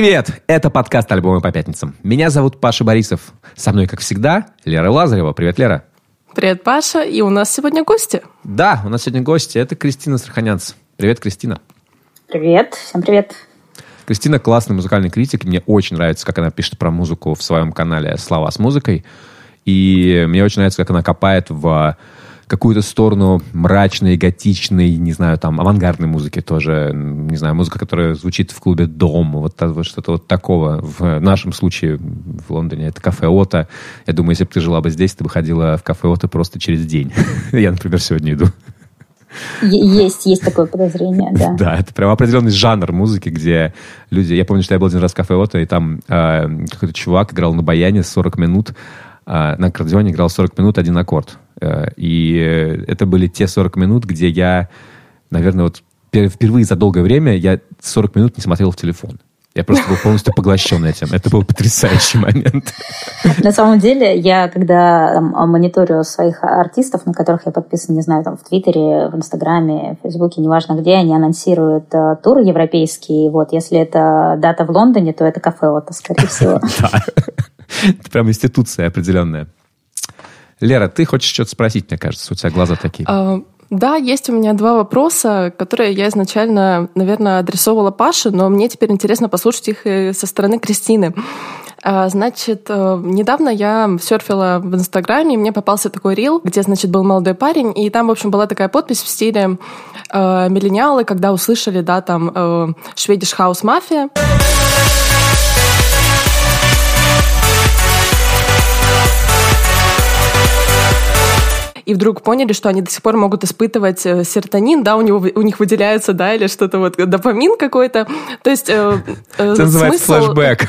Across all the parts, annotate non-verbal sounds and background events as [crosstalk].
Привет! Это подкаст «Альбомы по пятницам». Меня зовут Паша Борисов. Со мной, как всегда, Лера Лазарева. Привет, Лера. Привет, Паша. И у нас сегодня гости. Да, у нас сегодня гости. Это Кристина Страханянц. Привет, Кристина. Привет, всем привет. Кристина классный музыкальный критик. Мне очень нравится, как она пишет про музыку в своем канале «Слова с музыкой». И мне очень нравится, как она копает в какую-то сторону мрачной, готичной, не знаю, там, авангардной музыки тоже, не знаю, музыка, которая звучит в клубе «Дом», вот, вот что-то вот такого. В нашем случае в Лондоне это кафе «Ота». Я думаю, если бы ты жила бы здесь, ты бы ходила в кафе «Ота» просто через день. [laughs] Я, например, сегодня иду. Есть, есть такое подозрение, да. [laughs] Да, это прям определенный жанр музыки, где люди... Я помню, что я был один раз в кафе «Ота», и там э, какой-то чувак играл на баяне 40 минут, э, на аккордеоне играл 40 минут один аккорд. Э, и это были те 40 минут, где я, наверное, вот впервые за долгое время я 40 минут не смотрел в телефон. Я просто был полностью поглощен этим. Это был потрясающий момент. На самом деле, я когда там, мониторю своих артистов, на которых я подписан, не знаю, там в Твиттере, в Инстаграме, в Фейсбуке, неважно где, они анонсируют э, туры европейские. Вот, если это дата в Лондоне, то это кафе, вот, скорее всего. [laughs] Да. Это прям институция определенная. Лера, ты хочешь что-то спросить, мне кажется, у тебя глаза такие. А, да, есть у меня два вопроса, которые я изначально, наверное, адресовала Паше, но мне теперь интересно послушать их со стороны Кристины. А, значит, э, недавно я серфила в Инстаграме, и мне попался такой рил, где, значит, был молодой парень, и там, в общем, была такая подпись в стиле э, «Миллениалы, когда услышали, да, там, э, «Шведиш Хаус Мафия». И вдруг поняли, что они до сих пор могут испытывать э, серотонин, да, у, него, у них выделяется, да, или что-то вот, допамин какой-то. То есть э, э, Это называется смысл... флешбэк.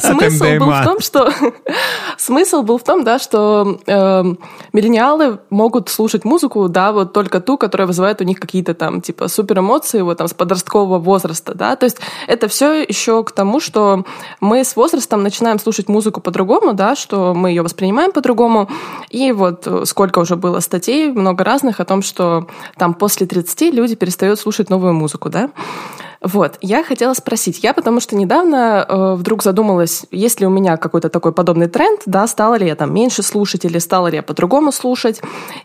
[laughs] Смысл был в том, что... [laughs] Смысл был в том, да, что миллениалы могут слушать музыку, да, вот только ту, которая вызывает у них какие-то там, типа, супер эмоции, вот там, с подросткового возраста, да, то есть это все еще к тому, что мы с возрастом начинаем слушать музыку по-другому, да, что мы ее воспринимаем по-другому, и вот сколько сколько уже было статей, много разных, о том, что там после 30 люди перестают слушать новую музыку, да? Вот, я хотела спросить, я потому что недавно э, вдруг задумалась, есть ли у меня какой-то такой подобный тренд, да, стала ли я там меньше слушать или стала ли я по-другому слушать,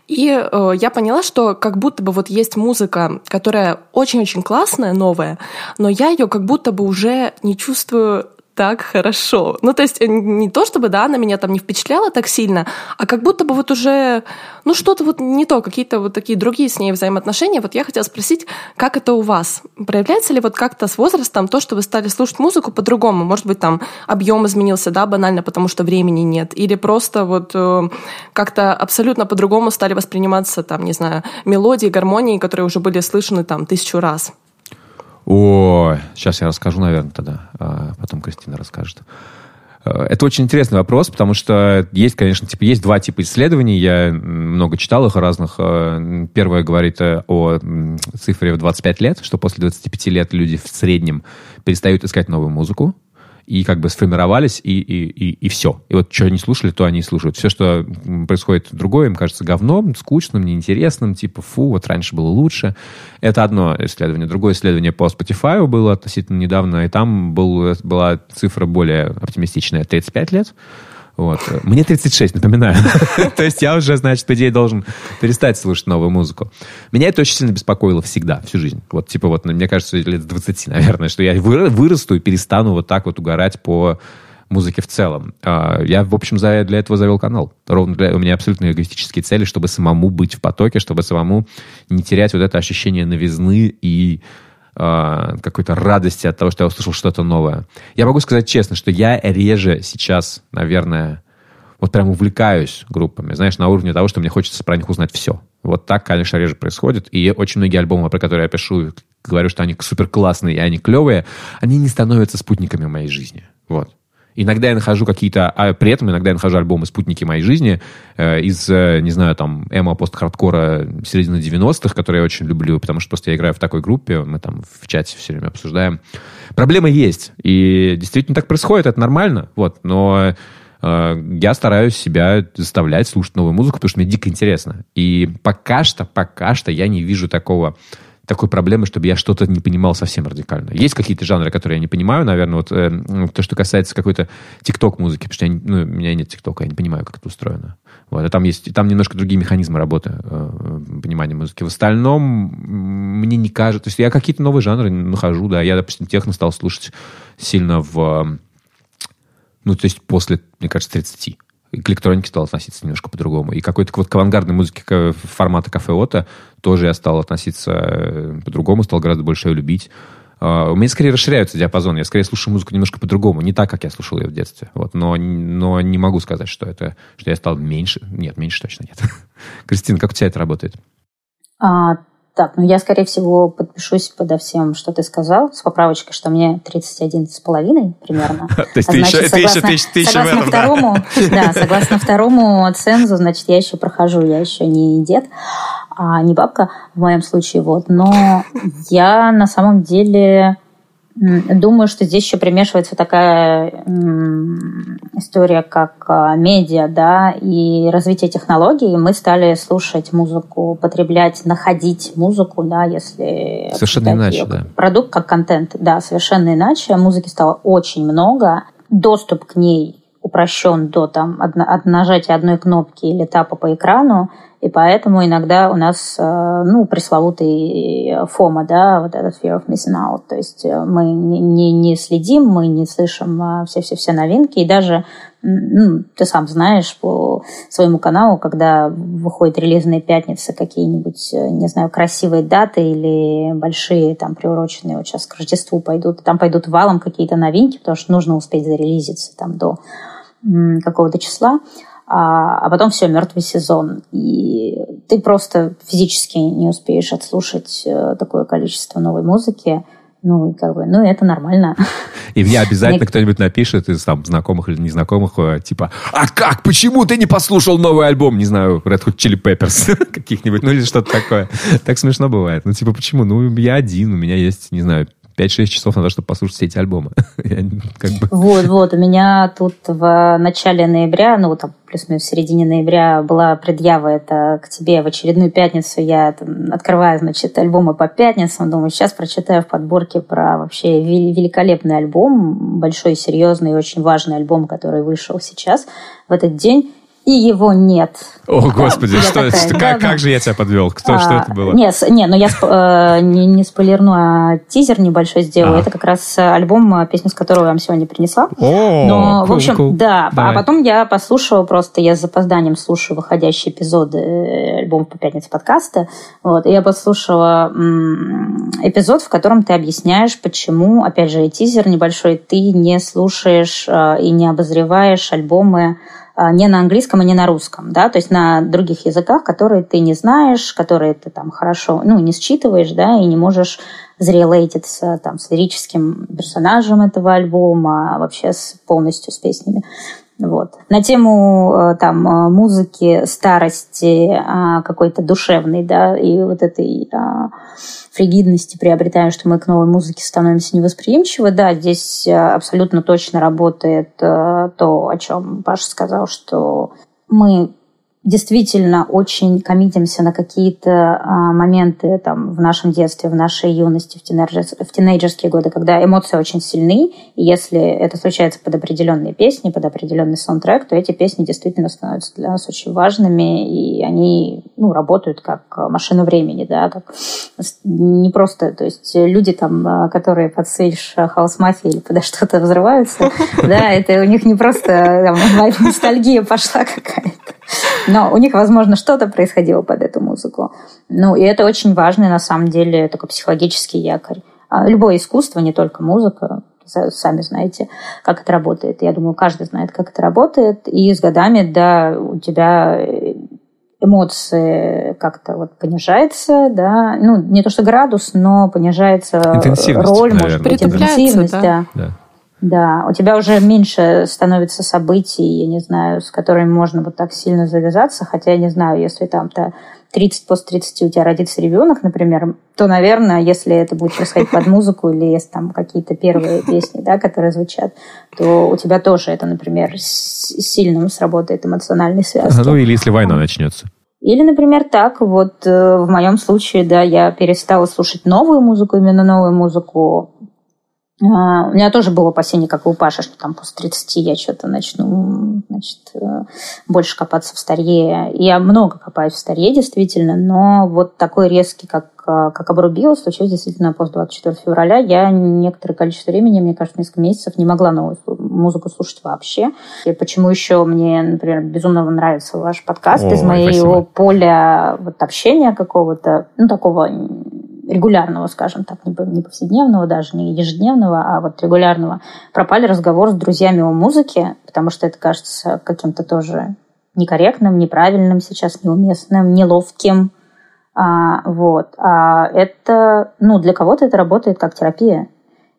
и э, я поняла, что как будто бы вот есть музыка, которая очень-очень классная, новая, но я ее как будто бы уже не чувствую так хорошо. Ну, то есть э, не то, чтобы, да, она меня там не впечатляла так сильно, а как будто бы вот уже, ну, что-то вот не то, какие-то вот такие другие с ней взаимоотношения. Вот я хотела спросить, как это у вас? Проявляется ли вот как-то с возрастом то, что вы стали слушать музыку по-другому? Может быть, там объем изменился, да, банально, потому что времени нет? Или просто вот э, как-то абсолютно по-другому стали восприниматься, там, не знаю, мелодии, гармонии, которые уже были слышаны там тысячу раз? О, сейчас я расскажу, наверное, тогда. А потом Кристина расскажет. Э, это очень интересный вопрос, потому что есть, конечно, типа, есть два типа исследований. Я много читал их разных. Э, первое говорит э, о цифре в 25 лет, что после 25 лет люди в среднем перестают искать новую музыку и как бы сформировались, и, и, и, и все. И вот что они слушали, то они и слушают. Все, что происходит другое, им кажется говном, скучным, неинтересным, типа, фу, вот раньше было лучше. Это одно исследование. Другое исследование по Spotify было относительно недавно, и там был, была цифра более оптимистичная, 35 лет. Вот. Мне 36, напоминаю. [laughs] То есть я уже, значит, по идее, должен перестать слушать новую музыку. Меня это очень сильно беспокоило всегда, всю жизнь. Вот, типа, вот, мне кажется, лет 20, наверное, что я вырасту и перестану вот так вот угорать по музыке в целом. А, я, в общем, для этого завел канал. Ровно для, у меня абсолютно эгоистические цели, чтобы самому быть в потоке, чтобы самому не терять вот это ощущение новизны и какой-то радости от того, что я услышал что-то новое. Я могу сказать честно, что я реже сейчас, наверное, вот прям увлекаюсь группами, знаешь, на уровне того, что мне хочется про них узнать все. Вот так, конечно, реже происходит. И очень многие альбомы, про которые я пишу, говорю, что они супер классные и они клевые, они не становятся спутниками моей жизни. Вот. Иногда я нахожу какие-то, а при этом иногда я нахожу альбомы «Спутники моей жизни» э, из, э, не знаю, там, эмо пост-хардкора середины 90-х, которые я очень люблю, потому что просто я играю в такой группе, мы там в чате все время обсуждаем. Проблемы есть, и действительно так происходит, это нормально, вот, но э, я стараюсь себя заставлять слушать новую музыку, потому что мне дико интересно. И пока что, пока что я не вижу такого такой проблемы, чтобы я что-то не понимал совсем радикально. Есть какие-то жанры, которые я не понимаю, наверное, вот э, то, что касается какой-то тикток-музыки, потому что я, ну, у меня нет тиктока, я не понимаю, как это устроено. Вот, а там есть, там немножко другие механизмы работы, э, понимания музыки. В остальном мне не кажется, то есть я какие-то новые жанры нахожу, да, я, допустим, техно стал слушать сильно в, ну, то есть после, мне кажется, 30 к электронике стал относиться немножко по-другому. И какой-то вот к авангардной музыке формата кафе Ота тоже я стал относиться э, по-другому, стал гораздо больше ее любить. Uh, у меня скорее расширяются диапазон. Я скорее слушаю музыку немножко по-другому. Не так, как я слушал ее в детстве. Вот. Но, но не могу сказать, что это что я стал меньше. Нет, меньше точно нет. [laughs] Кристина, как у тебя это работает? А, так, ну я, скорее всего, подпишусь подо всем, что ты сказал, с поправочкой, что мне 31 с половиной примерно. [laughs] То есть ты еще Согласно второму, [laughs] да, согласно второму цензу, значит, я еще прохожу, я еще не дед, а не бабка в моем случае, вот. Но я на самом деле Думаю, что здесь еще примешивается такая история, как а, медиа, да, и развитие технологий. Мы стали слушать музыку, потреблять, находить музыку, да, если... Совершенно иначе, да. Продукт как контент, да, совершенно иначе. Музыки стало очень много. Доступ к ней упрощен до там, от нажатия одной кнопки или тапа по экрану. И поэтому иногда у нас, э, ну, пресловутый фома, да, вот этот fear of missing out. То есть э, мы не, не следим, мы не слышим э, все-все-все новинки. И даже, ну, ты сам знаешь по своему каналу, когда выходят релизные пятницы, какие-нибудь, не знаю, красивые даты или большие, там, приуроченные вот сейчас к Рождеству пойдут, там пойдут валом какие-то новинки, потому что нужно успеть зарелизиться там до какого-то числа а, а потом все, мертвый сезон. И ты просто физически не успеешь отслушать э, такое количество новой музыки. Ну, и как бы, ну, это нормально. И мне обязательно кто-нибудь напишет из там знакомых или незнакомых, э, типа, а как, почему ты не послушал новый альбом, не знаю, Red Hot Chili Peppers [laughs] каких-нибудь, ну или что-то такое. Так смешно бывает. Ну, типа, почему? Ну, я один, у меня есть, не знаю, 5-6 часов надо, чтобы послушать все эти альбомы. [laughs] как бы... Вот, вот. У меня тут в начале ноября, ну, там, плюс-минус в середине ноября была предъява это к тебе в очередную пятницу. Я там, открываю, значит, альбомы по пятницам. Думаю, сейчас прочитаю в подборке про вообще великолепный альбом, большой, серьезный и очень важный альбом, который вышел сейчас в этот день и его нет. О, Господи, что, такая, что, как, да, как же я тебя подвел? Кто, а, что это было? Нет, не, ну я э, не, не спойлерну, а тизер небольшой сделаю. А. Это как раз альбом, э, песню с которого я вам сегодня принесла. О, Но, cool, в общем, cool. да. А Давай. А потом я послушала просто, я с запозданием слушаю выходящие эпизоды э, альбома по пятнице подкаста. Вот, и я послушала м, эпизод, в котором ты объясняешь, почему, опять же, тизер небольшой, ты не слушаешь э, и не обозреваешь альбомы не на английском и не на русском, да, то есть на других языках, которые ты не знаешь, которые ты там хорошо, ну, не считываешь, да, и не можешь зарелейтиться там с лирическим персонажем этого альбома, а вообще с, полностью с песнями. Вот. На тему э, там э, музыки, старости, а, какой-то душевной, да, и вот этой фригидности приобретаем, что мы к новой музыке становимся невосприимчивы. Да, здесь э, абсолютно точно работает то, о чем Паша сказал, что мы действительно очень коммитимся на какие-то а, моменты там, в нашем детстве, в нашей юности, в, teenagers, в тинейджерские годы, когда эмоции очень сильны, и если это случается под определенные песни, под определенный саундтрек, то эти песни действительно становятся для нас очень важными, и они ну, работают как машина времени, да, как не просто, то есть люди там, а, которые под Switch House Mafia или под что-то взрываются, [laughs] да, это у них не просто ностальгия пошла какая-то, но у них, возможно, что-то происходило под эту музыку. Ну, и это очень важный, на самом деле, такой психологический якорь. А любое искусство, не только музыка, сами знаете, как это работает. Я думаю, каждый знает, как это работает. И с годами, да, у тебя эмоции как-то вот понижается, да, ну, не то что градус, но понижается роль, наверное. может быть, интенсивность, да. да. да. Да, у тебя уже меньше становится событий, я не знаю, с которыми можно вот так сильно завязаться, хотя я не знаю, если там-то 30 после 30 у тебя родится ребенок, например, то, наверное, если это будет происходить под музыку или есть там какие-то первые песни, да, которые звучат, то у тебя тоже это, например, сильно сработает эмоциональной связкой. Ну или если война начнется. Или, например, так, вот э, в моем случае, да, я перестала слушать новую музыку, именно новую музыку. А, у меня тоже было опасение, как и у Паши, что там после 30 я что-то начну значит, э, больше копаться в старье. Я много копаюсь в старье, действительно, но вот такой резкий, как, э, как обрубило, случилось действительно после 24 февраля. Я некоторое количество времени, мне кажется, несколько месяцев не могла новую музыку слушать вообще. И почему еще мне, например, безумно нравится ваш подкаст О, из моего спасибо. поля вот, общения какого-то, ну, такого регулярного, скажем так, не повседневного даже, не ежедневного, а вот регулярного, пропали разговор с друзьями о музыке, потому что это кажется каким-то тоже некорректным, неправильным сейчас, неуместным, неловким. А, вот. А это, ну, для кого-то это работает как терапия.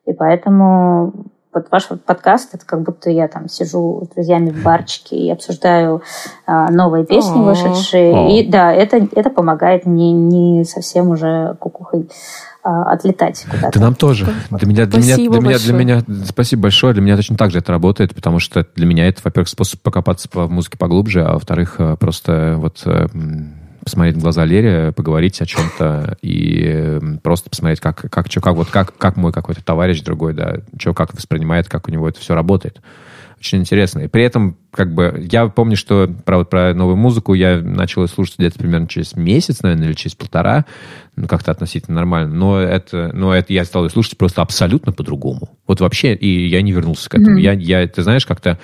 И поэтому вот ваш подкаст, это как будто я там сижу с друзьями в барчике и обсуждаю а, новые песни О-о-о. вышедшие. И да, это, это помогает не, не совсем уже кукухой а, отлетать куда-то. Да нам тоже. Для меня, для, меня, для, меня, для меня, спасибо большое. Для меня точно так же это работает, потому что для меня это, во-первых, способ покопаться по музыке поглубже, а во-вторых, э, просто вот э, посмотреть в глаза Лере, поговорить о чем-то и просто посмотреть, как, как, что, как, вот, как, как мой какой-то товарищ другой, да, что, как воспринимает, как у него это все работает. Очень интересно. И при этом, как бы, я помню, что про, вот, про новую музыку я начал слушать где-то примерно через месяц, наверное, или через полтора, ну, как-то относительно нормально. Но это, но это я стал слушать просто абсолютно по-другому. Вот вообще, и я не вернулся к этому. Mm-hmm. Я, я, ты знаешь, как-то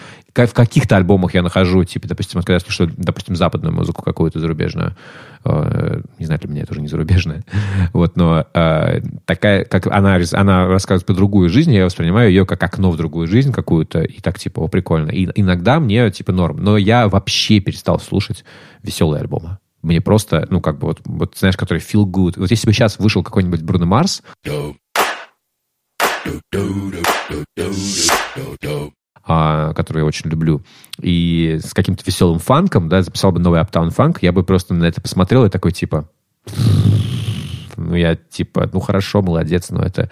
в каких-то альбомах я нахожу, типа, допустим, когда я слушаю, допустим, западную музыку какую-то зарубежную, э, не знаю, для меня это уже не зарубежная, [laughs] вот, но э, такая, как она, она рассказывает про другую жизнь, я воспринимаю ее как окно в другую жизнь какую-то, и так, типа, о, прикольно. И иногда мне, типа, норм. Но я вообще перестал слушать веселые альбомы. Мне просто, ну, как бы, вот, вот знаешь, который feel good. Вот если бы сейчас вышел какой-нибудь Бруно Марс, а, который я очень люблю, и с каким-то веселым фанком, да, записал бы новый Uptown фанк, я бы просто на это посмотрел и такой, типа, ну, я, типа, ну, хорошо, молодец, но это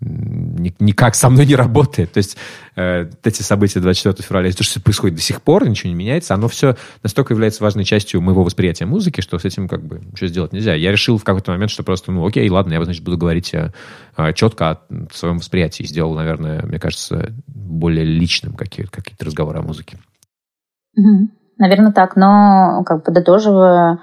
никак со мной не работает. То есть э, эти события 24 февраля, то, что происходит до сих пор, ничего не меняется, оно все настолько является важной частью моего восприятия музыки, что с этим как бы ничего сделать нельзя. Я решил в какой-то момент, что просто, ну окей, ладно, я, значит, буду говорить э, четко о своем восприятии. Сделал, наверное, мне кажется, более личным какие-то какие разговоры о музыке. Наверное, так, но как подытоживая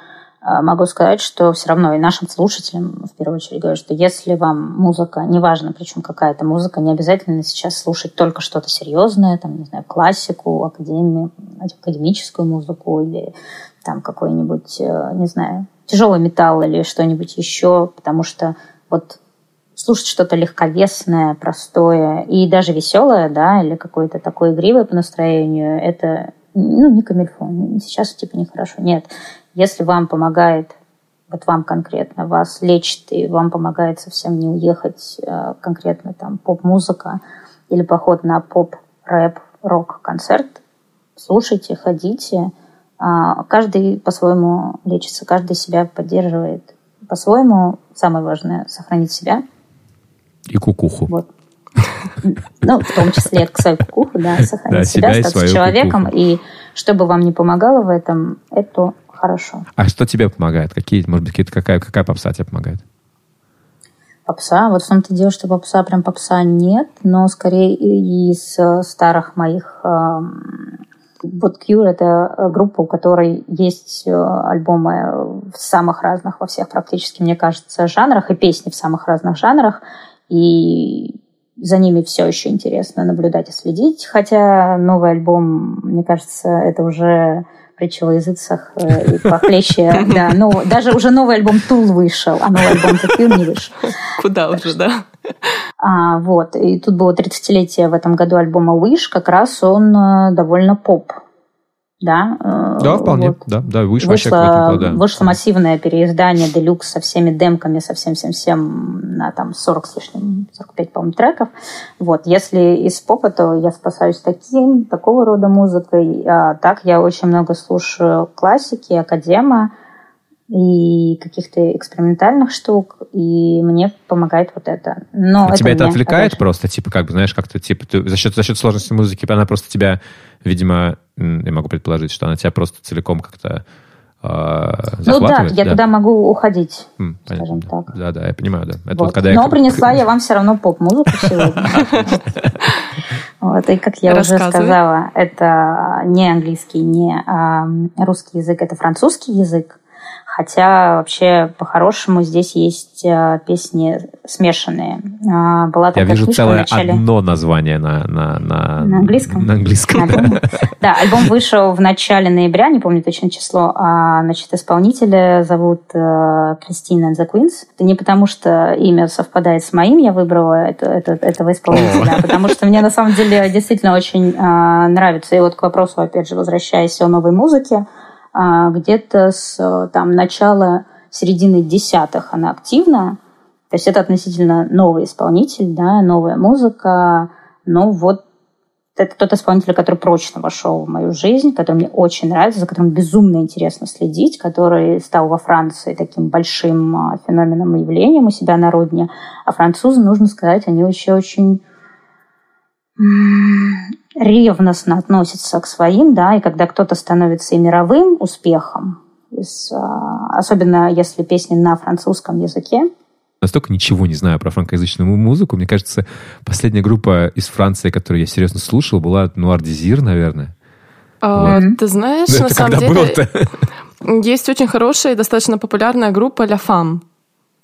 могу сказать, что все равно и нашим слушателям, в первую очередь, говорю, что если вам музыка, неважно, причем какая-то музыка, не обязательно сейчас слушать только что-то серьезное, там, не знаю, классику, академию, академическую музыку или там какой-нибудь, э, не знаю, тяжелый металл или что-нибудь еще, потому что вот слушать что-то легковесное, простое и даже веселое, да, или какое-то такое игривое по настроению, это ну, не камильфон. Сейчас типа нехорошо. Нет. Если вам помогает, вот вам конкретно, вас лечит, и вам помогает совсем не уехать э, конкретно там поп-музыка или поход на поп-рэп, рок-концерт, слушайте, ходите. А, каждый по-своему лечится, каждый себя поддерживает по-своему. Самое важное — сохранить себя. И кукуху. Вот. Ну, в том числе [laughs] свою кукуху, да, сохранить да, себя, себя стать человеком. Кукуху. И что бы вам ни помогало в этом, это хорошо. А что тебе помогает? Какие, может быть, какие-то, какая, какая попса тебе помогает? Попса? Вот в том-то дело, что попса прям попса нет, но скорее из э, старых моих... Вот Cure — это группа, у которой есть э, альбомы в самых разных, во всех практически, мне кажется, жанрах, и песни в самых разных жанрах, и за ними все еще интересно наблюдать и следить, хотя новый альбом, мне кажется, это уже притча во языцах э, и похлеще. Да, ну, даже уже новый альбом Тул вышел, а новый альбом The не вышел. Куда уже, да? А, вот, и тут было 30-летие в этом году альбома Wish, как раз он э, довольно поп да? Э, да, вполне, вот. да, да, вышло, вышло, да. вышло массивное переиздание Делюкс со всеми демками, со всем-всем-всем на там 40 с лишним, 45, по-моему, треков. Вот, если из попа, то я спасаюсь таким, такого рода музыкой. А так я очень много слушаю классики, академа, и каких-то экспериментальных штук, и мне помогает вот это. Но а это тебя это отвлекает конечно. просто, типа, как бы, знаешь, как-то, типа, ты, за, счет, за счет сложности музыки, она просто тебя, видимо, я могу предположить, что она тебя просто целиком как-то ну да, я да. туда могу уходить, М, скажем понятно. так. Да, да, я понимаю, да. Это вот. Вот, когда Но я... принесла я [laughs] вам все равно поп-музыку сегодня. [laughs] Вот, и как я уже сказала, это не английский, не русский язык, это французский язык. Хотя вообще по-хорошему здесь есть э, песни смешанные. А, была Я вижу целое начале... одно название на, на, на... на английском. На английском. На да, альбом вышел в начале ноября, не помню точно число. А, значит, исполнителя зовут э, Кристина The Queens. Это не потому, что имя совпадает с моим, я выбрала это, это, этого исполнителя, а потому что мне на самом деле действительно очень а, нравится. И вот к вопросу, опять же, возвращаясь о новой музыке, где-то с там, начала середины десятых она активна. То есть это относительно новый исполнитель, да, новая музыка. Но вот это тот исполнитель, который прочно вошел в мою жизнь, который мне очень нравится, за которым безумно интересно следить, который стал во Франции таким большим а, феноменом и явлением у себя на родине. А французы, нужно сказать, они еще очень ревностно относятся к своим, да, и когда кто-то становится и мировым успехом, из, а, особенно если песни на французском языке, настолько ничего не знаю про франкоязычную музыку. Мне кажется, последняя группа из Франции, которую я серьезно слушал, была Нуар Дезир, наверное. А, вот. Ты знаешь, [laughs] Это на самом деле, [laughs] есть очень хорошая и достаточно популярная группа «Ля Фам».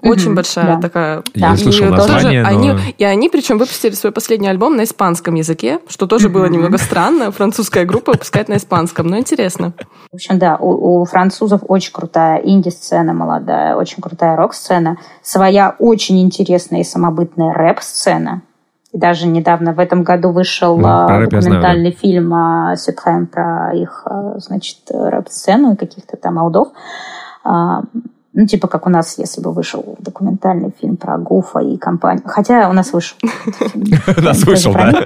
Очень mm-hmm, большая да. такая. Я да. слышал название, тоже, но... они, И они, причем, выпустили свой последний альбом на испанском языке, что тоже mm-hmm. было немного странно. Французская группа выпускает на испанском, но интересно. В общем, да, у, у французов очень крутая инди-сцена молодая, очень крутая рок-сцена, своя очень интересная и самобытная рэп-сцена. И даже недавно в этом году вышел ну, а, документальный знаю, да. фильм а, Сюкхэм про их, а, значит, рэп-сцену и каких-то там аудов. Ну, типа, как у нас, если бы вышел документальный фильм про Гуфа и компанию. Хотя у нас вышел. [laughs] У нас вышел, да.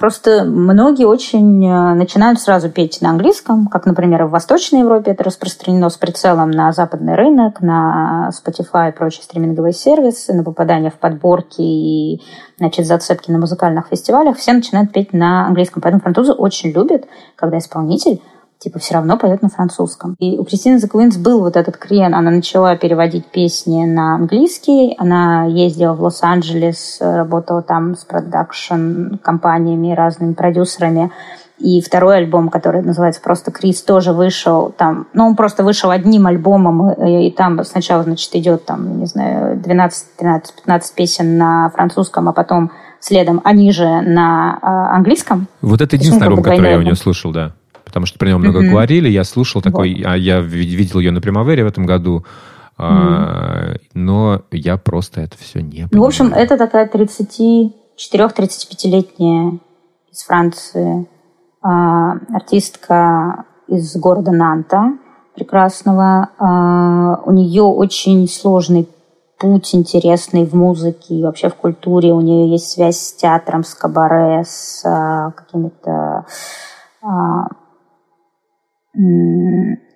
Просто многие очень э, начинают сразу петь на английском, как, например, в Восточной Европе это распространено с прицелом на западный рынок, на Spotify и прочие стриминговые сервисы, на попадание в подборки и значит, зацепки на музыкальных фестивалях. Все начинают петь на английском. Поэтому французы очень любят, когда исполнитель типа все равно поет на французском. И у Кристины The Queens был вот этот крен. Она начала переводить песни на английский. Она ездила в Лос-Анджелес, работала там с продакшн-компаниями, разными продюсерами. И второй альбом, который называется просто «Крис», тоже вышел там, ну, он просто вышел одним альбомом, и, и там сначала, значит, идет там, не знаю, 12, 13, 15 песен на французском, а потом следом они же на э, английском. Вот это единственный альбом, который я у нее слушал, да потому что про него много mm-hmm. говорили. Я слушал такой, вот. а я видел ее на Примавере в этом году, mm-hmm. а, но я просто это все не понимаю. Ну, в общем, это такая 34-35-летняя из Франции а, артистка из города Нанта прекрасного. А, у нее очень сложный путь интересный в музыке и вообще в культуре. У нее есть связь с театром, с кабаре, с а, какими-то а,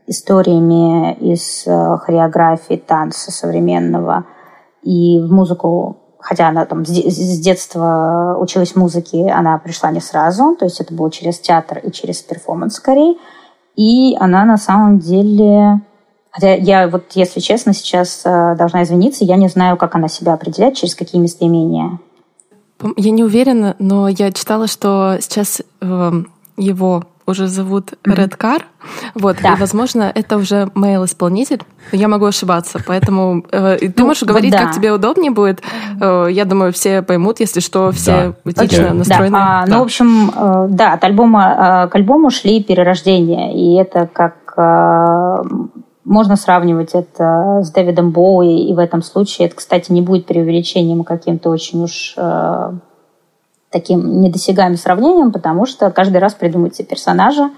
историями из э, хореографии танца современного и в музыку хотя она там с детства училась музыке, она пришла не сразу, то есть это было через театр и через перформанс скорее. И она на самом деле... Хотя я вот, если честно, сейчас э, должна извиниться, я не знаю, как она себя определяет, через какие местоимения. Я не уверена, но я читала, что сейчас э, его уже зовут Red Car. Вот, да. и, возможно, это уже мейл-исполнитель. Я могу ошибаться, поэтому э, ты ну, можешь говорить, да. как тебе удобнее будет. Э, я думаю, все поймут, если что, все да. этично okay. настроены. Да. А, да. Ну, в общем, э, да, от альбома э, к альбому шли перерождения, и это как э, можно сравнивать это с Дэвидом Боуи, и в этом случае это, кстати, не будет преувеличением каким-то очень уж э, таким недосягаемым сравнением, потому что каждый раз придумывают себе персонажа.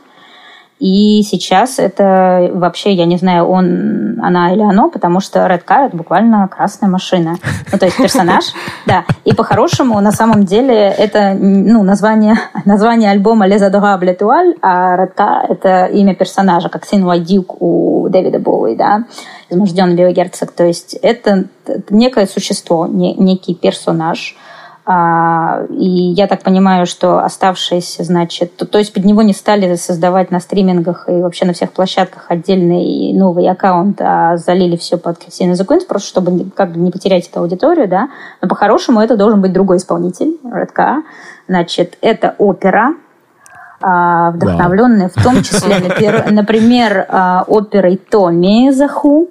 И сейчас это вообще, я не знаю, он, она или оно, потому что Red Car — это буквально красная машина. Ну, то есть персонаж, [laughs] да. И по-хорошему, на самом деле, это ну, название, [laughs] название альбома Les Adorables Étoiles, а Red Car — это имя персонажа, как сын Дюк у Дэвида Боуи, да, изможденный биогерцог. То есть это некое существо, некий персонаж — и я так понимаю, что оставшиеся, значит, то, то есть под него не стали создавать на стримингах и вообще на всех площадках отдельный новый аккаунт, а залили все под Кристину The Queens, просто чтобы как бы не потерять эту аудиторию, да. Но по-хорошему это должен быть другой исполнитель, Редка. Значит, это опера, а, вдохновленная wow. в том числе, например, а, оперой Томми Заху.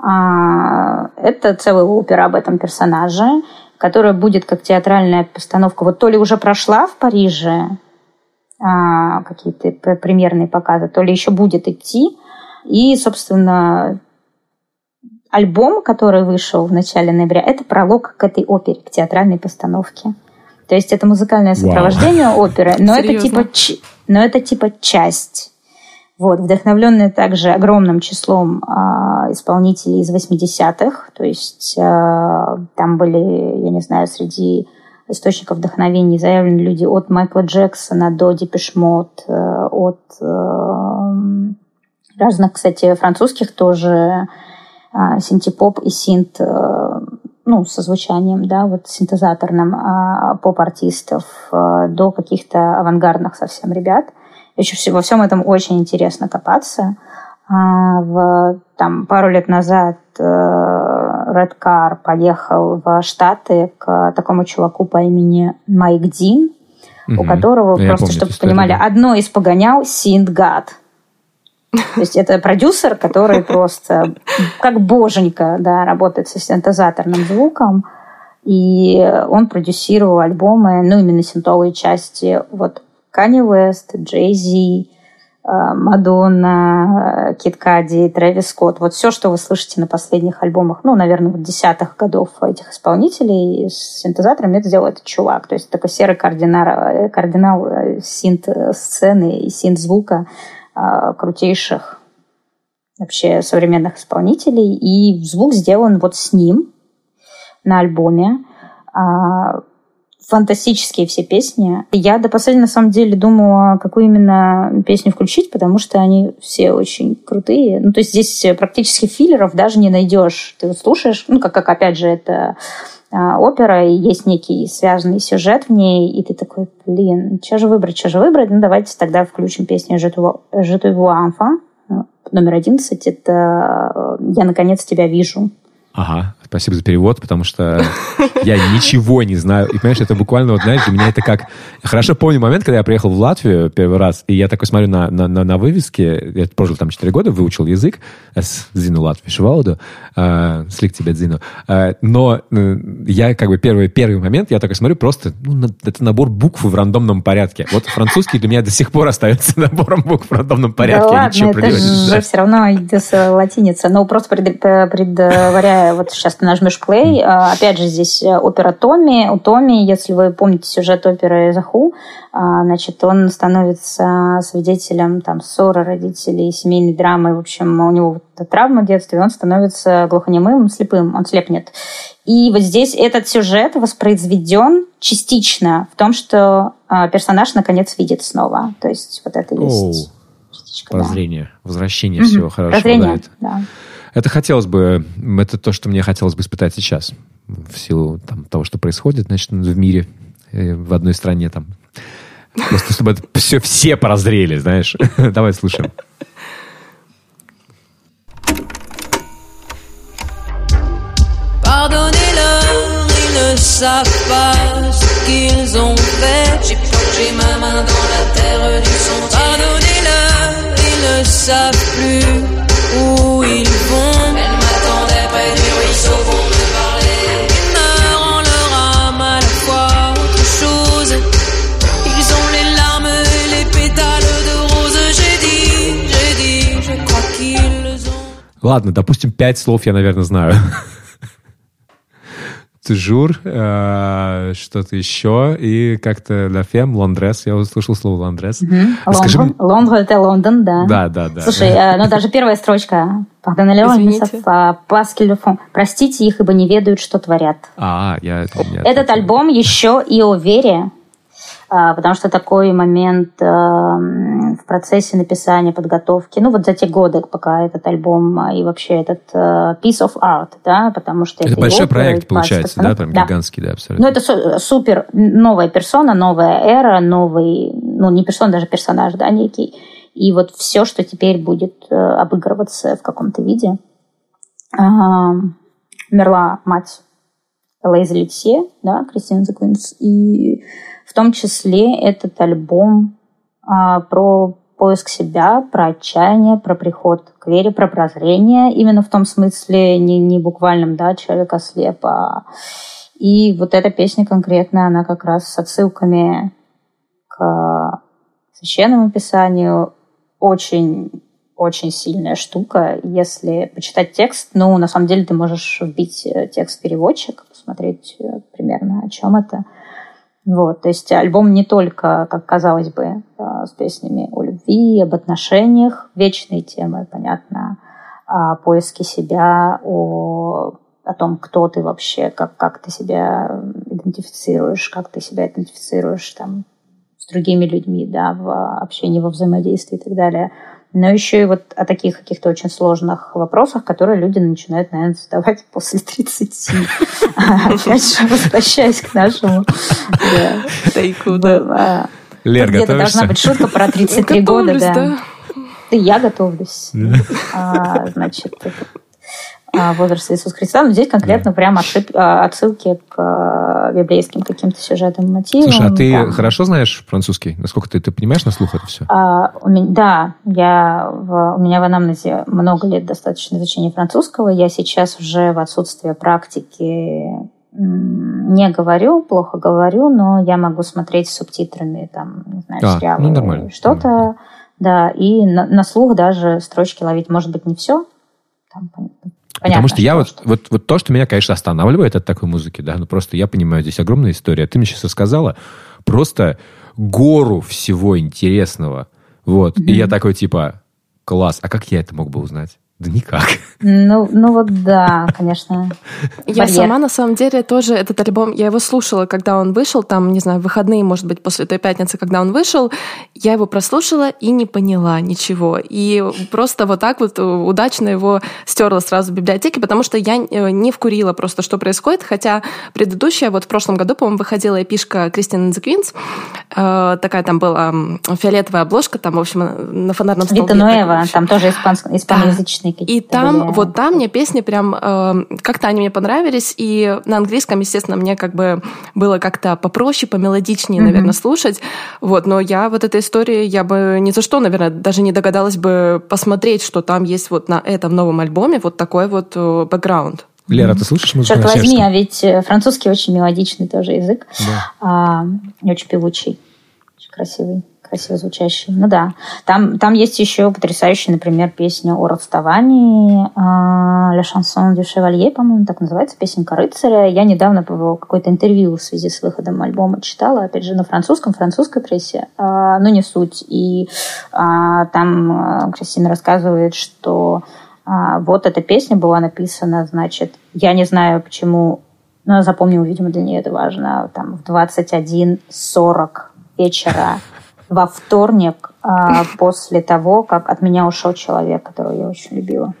Это целая опера об этом персонаже которая будет как театральная постановка. Вот то ли уже прошла в Париже а, какие-то премьерные показы, то ли еще будет идти. И, собственно, альбом, который вышел в начале ноября, это пролог к этой опере, к театральной постановке. То есть это музыкальное сопровождение wow. оперы, но это, типа, но это типа часть вот, вдохновленная также огромным числом э, исполнителей из 80-х. То есть э, там были, я не знаю, среди источников вдохновений заявлены люди от Майкла Джексона до Депешмот, э, от э, разных, кстати, французских тоже э, синтепоп и синт, э, ну, со звучанием, да, вот синтезаторным э, поп-артистов э, до каких-то авангардных совсем ребят – еще во всем этом очень интересно копаться. А, в, там, пару лет назад э, Red Car поехал в Штаты к такому чуваку по имени Майк Дин, угу. у которого, Я просто, чтобы вы понимали, да. одно из погонял Синдгад. То есть это продюсер, который просто как боженька да, работает со синтезаторным звуком. И он продюсировал альбомы, ну, именно синтовые части вот Канни Уэст, Джей Зи, э, Мадонна, Кит Кади, Трэвис Скотт. Вот все, что вы слышите на последних альбомах, ну, наверное, вот десятых годов этих исполнителей с синтезаторами, это делает этот чувак. То есть такой серый кардинал, э, кардинал э, синт-сцены и синт-звука крутейших вообще современных исполнителей. И звук сделан вот с ним на альбоме. Фантастические все песни. Я до последнего, на самом деле, думала, какую именно песню включить, потому что они все очень крутые. Ну, то есть здесь практически филлеров даже не найдешь. Ты вот слушаешь, ну, как, как опять же, это а, опера, и есть некий связанный сюжет в ней, и ты такой, блин, что же выбрать, что же выбрать? Ну, давайте тогда включим песню «Je te vois enfin», номер 11. Это «Я наконец тебя вижу». Ага, спасибо за перевод, потому что я ничего не знаю. И, понимаешь, это буквально, вот, знаешь, для меня это как... Хорошо помню момент, когда я приехал в Латвию первый раз, и я такой смотрю на, на, на, на вывеске, я прожил там 4 года, выучил язык, с Зину Латвии Швалду, э, слик тебе Зину. Э, но э, я как бы первый, первый момент, я такой смотрю, просто, ну, это набор букв в рандомном порядке. Вот французский для меня до сих пор остается [laughs] набором букв в рандомном порядке. Да ладно, это же да. все равно идет латиница. Но просто предваряя вот сейчас ты нажмешь play, а, опять же, здесь э, опера Томми. У Томми, если вы помните сюжет оперы «Заху», значит, он становится свидетелем там ссоры родителей, семейной драмы. В общем, у него вот травма в детстве, он становится глухонемым, слепым, он слепнет. И вот здесь этот сюжет воспроизведен частично в том, что персонаж наконец видит снова. То есть вот это есть... Частичка, Прозрение, да. возвращение всего хорошего. Прозрение, да. да. Это хотелось бы, это то, что мне хотелось бы испытать сейчас, в силу там, того, что происходит, значит, в мире, э, в одной стране там. Просто чтобы это все, все прозрели, знаешь. [laughs] Давай слушаем. J'ai plongé ma main dans la terre du son. Pardonnez-leur, ils ne savent plus où ils vont. Elle m'attendait près du ruisseau pour me parler. Ils meurent en leur âme à la fois autre chose. Ils ont les larmes et les pétales de rose. J'ai dit, j'ai dit, je crois qu'ils ont. Ладно, допустим, пять слов я, наверное, знаю. [laughs] Тужур, э, что-то еще, и как-то La Femme, Лондрес, я услышал слово Лондрес. Угу. Лондон, это Лондон, да. Да, да, да. Слушай, э, ну даже первая строчка. Простите их, ибо не ведают, что творят. А, я... Этот альбом еще и о вере, а, потому что такой момент э, в процессе написания, подготовки, ну вот за те годы, пока этот альбом и вообще этот uh, piece of art, да, потому что это, это большой опера, проект получается, да, прям да. гигантский, да, абсолютно. Ну это супер новая персона, новая эра, новый, ну не персона, даже персонаж, да, некий, и вот все, что теперь будет uh, обыгрываться в каком-то виде. Uh, умерла мать Лейза Литсе, да, Кристина Заквинс, и в том числе этот альбом а, про поиск себя, про отчаяние, про приход к вере, про прозрение, именно в том смысле, не, не буквальном, да, человека слепа. И вот эта песня конкретно, она как раз с отсылками к священному писанию очень очень сильная штука. Если почитать текст, ну, на самом деле ты можешь вбить э, текст переводчик, посмотреть э, примерно о чем это. Вот, то есть альбом не только, как казалось бы, э, с песнями о любви, об отношениях, вечные темы, понятно, о поиске себя, о, о том, кто ты вообще, как, как ты себя идентифицируешь, как ты себя идентифицируешь там, с другими людьми, да, в общении, во взаимодействии и так далее – но еще и вот о таких каких-то очень сложных вопросах, которые люди начинают, наверное, задавать [laughs] после 30. Опять же, возвращаясь к нашему тайку, да. Лер, Где-то должна быть шутка про 33 года, да. Я готовлюсь. А, значит, а, возраста Иисуса Христа. Но здесь конкретно да. прям. А, отсылки к а, библейским каким-то сюжетам мотивам. Слушай, а ты да. хорошо знаешь французский? Насколько ты, ты понимаешь на слух это все? А, у меня, да, я в, у меня в анамнезе много лет достаточно изучения французского. Я сейчас уже в отсутствие практики не говорю, плохо говорю, но я могу смотреть с субтитрами, там, не знаю, а, сериалы, ну, нормально. что-то. Да, и на, на слух даже строчки ловить, может быть, не все, там, Понятно, Потому что, я вот, вот, вот то, что меня, конечно, останавливает от такой музыки, да, ну просто я понимаю, здесь огромная история. Ты мне сейчас рассказала просто гору всего интересного. Вот. Mm-hmm. И я такой, типа, класс, а как я это мог бы узнать? Да никак. Ну, ну вот да, конечно. Я сама, на самом деле, тоже этот альбом, я его слушала, когда он вышел, там, не знаю, выходные, может быть, после той пятницы, когда он вышел, я его прослушала и не поняла ничего. И просто вот так вот удачно его стерла сразу в библиотеке, потому что я э, не вкурила просто, что происходит, хотя предыдущая, вот в прошлом году, по-моему, выходила эпишка Кристин The Queens, э, такая там была фиолетовая обложка, там, в общем, на фонарном столбе. Вита Ноева, там тоже испаноязычный песни какие-то. И там, были. вот там мне песни прям, э, как-то они мне понравились, и на английском, естественно, мне как бы было как-то попроще, помелодичнее, mm-hmm. наверное, слушать. Вот, но я вот этой истории, я бы ни за что, наверное, даже не догадалась бы посмотреть, что там есть вот на этом новом альбоме вот такой вот э, бэкграунд. Лера, ты слышишь музыку Черт возьми, а ведь э, французский очень мелодичный тоже язык. Да. А, очень певучий, очень красивый красиво звучащий. Ну да. Там, там есть еще потрясающая, например, песня о расставании э, «La chanson du chevalier», по-моему, так называется, песенка рыцаря. Я недавно какое-то интервью в связи с выходом альбома читала, опять же, на французском, французской прессе, э, но не суть. И э, там Кристина рассказывает, что вот эта песня была написана, значит, я не знаю, почему но я запомнила, видимо, для нее это важно, там в 21.40 вечера во вторник а, после того, как от меня ушел человек, которого я очень любила.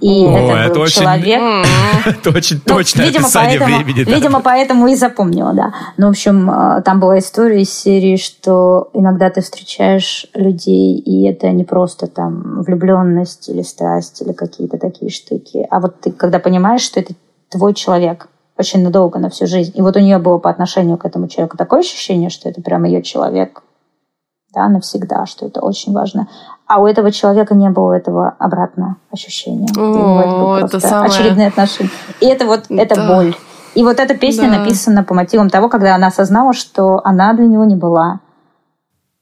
И О, это, это был очень, человек. [laughs] Это очень ну, точное видимо, поэтому, времени. Видимо, поэтому и запомнила, да. Ну, в общем, а, там была история из серии, что иногда ты встречаешь людей, и это не просто там влюбленность или страсть или какие-то такие штуки, а вот ты когда понимаешь, что это твой человек очень надолго, на всю жизнь. И вот у нее было по отношению к этому человеку такое ощущение, что это прям ее человек, да, навсегда, что это очень важно. А у этого человека не было этого обратного ощущения. О, это, это самое... очередные отношения. И это вот, это да. боль. И вот эта песня да. написана по мотивам того, когда она осознала, что она для него не была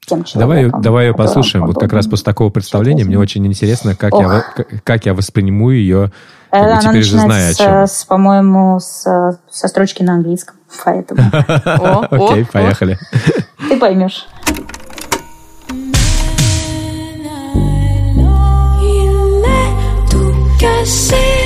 тем человеком. Давай, давай ее послушаем. Вот как раз после такого представления мне очень интересно, как, я, как я восприниму ее как бы, теперь же зная с, о чем. С, по-моему, с, со строчки на английском. Поэтому. [laughs] Окей, поехали. Ты поймешь. Cause see.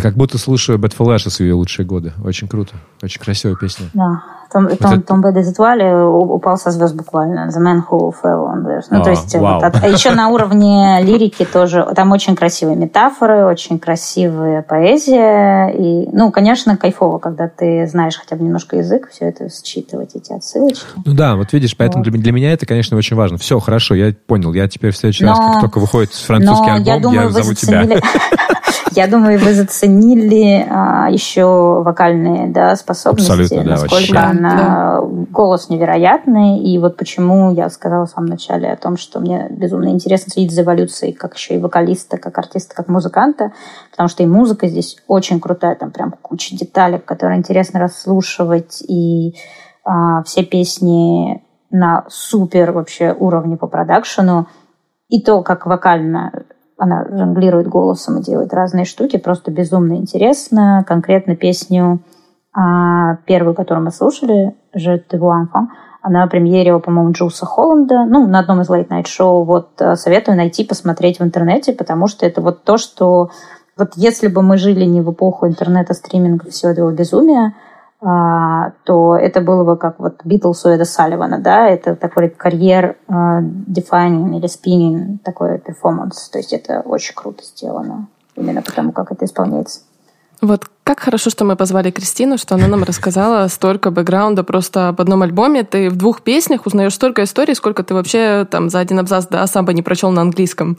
Я как будто слушаю Bad for Lashes в ее лучшие годы. Очень круто. Очень красивая песня. Да. Том, вот Том, это... Том Бэдезитуали упал со звезд буквально. The Man Who Fell on the Ну, а, то есть, вот, а, а еще на уровне лирики тоже. Там очень красивые метафоры, очень красивая поэзия. И, ну, конечно, кайфово, когда ты знаешь хотя бы немножко язык, все это считывать, эти отсылочки. Ну да, вот видишь, поэтому вот. для, для меня это, конечно, очень важно. Все, хорошо, я понял. Я теперь в следующий но, раз, как только выходит французский альбом, я, думаю, я зову тебя. [laughs] Я думаю, вы заценили а, еще вокальные да, способности, Абсолютно, да, насколько вообще. она да. голос невероятный. И вот почему я сказала в самом начале о том, что мне безумно интересно следить за эволюцией как еще и вокалиста, как артиста, как музыканта, потому что и музыка здесь очень крутая, там прям куча деталек, которые интересно расслушивать, и а, все песни на супер вообще уровне по продакшену, и то, как вокально она жонглирует голосом и делает разные штуки, просто безумно интересно. Конкретно песню а, первую, которую мы слушали, «Je te vois enfin», она премьерила, по-моему, Джулса Холланда, ну, на одном из late-night шоу. Вот э, советую найти, посмотреть в интернете, потому что это вот то, что... Вот если бы мы жили не в эпоху интернета, стриминга, всего этого безумия, то это было бы как вот Битлз у Эда Салливана, да, это такой career а, defining или spinning такой перформанс, то есть это очень круто сделано, именно потому, как это исполняется. Вот как хорошо, что мы позвали Кристину, что она нам рассказала [laughs] столько бэкграунда просто об одном альбоме. Ты в двух песнях узнаешь столько историй, сколько ты вообще там за один абзац да, сам бы не прочел на английском.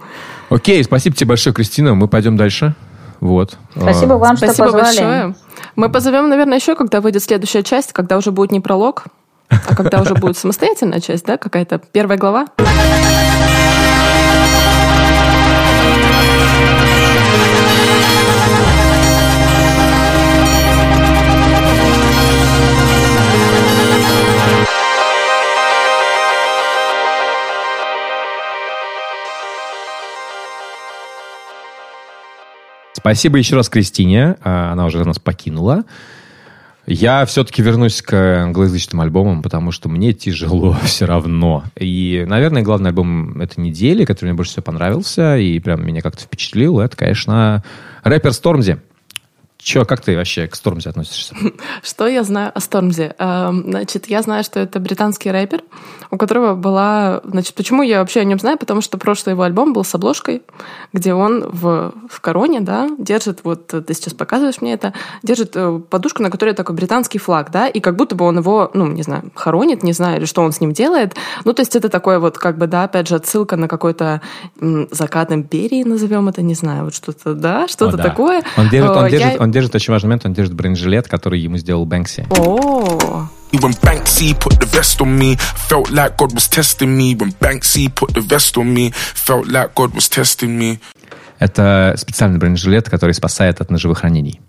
Окей, спасибо тебе большое, Кристина. Мы пойдем дальше. Вот. Спасибо вам, Спасибо что позвали. большое. Мы позовем, наверное, еще, когда выйдет следующая часть, когда уже будет не пролог, а когда уже будет самостоятельная часть, да, какая-то первая глава. Спасибо еще раз Кристине. А, она уже нас покинула. Я все-таки вернусь к англоязычным альбомам, потому что мне тяжело [laughs] все равно. И, наверное, главный альбом этой недели, который мне больше всего понравился и прям меня как-то впечатлил, это, конечно, рэпер Стормзи. Че, как ты вообще к Стормзи относишься? [laughs] Что я знаю о Стормзи? Эм, значит, я знаю, что это британский рэпер, у которого была... Значит, почему я вообще о нем знаю? Потому что прошлый его альбом был с обложкой, где он в, в короне, да, держит, вот ты сейчас показываешь мне это, держит э, подушку, на которой такой британский флаг, да, и как будто бы он его, ну, не знаю, хоронит, не знаю, или что он с ним делает. Ну, то есть это такое вот, как бы, да, опять же, отсылка на какой-то закат империи, назовем это, не знаю, вот что-то, да, что-то такое. Он держит, он, э, держит, я... он держит очень важный момент, он держит бронежилет, который ему сделал Бэнкси. О, When Banksy put the vest on me, felt like God was testing me. When Banksy put the vest on me, felt like God was testing me. Это специальный бронежилет, который спасает от ножевых ранений.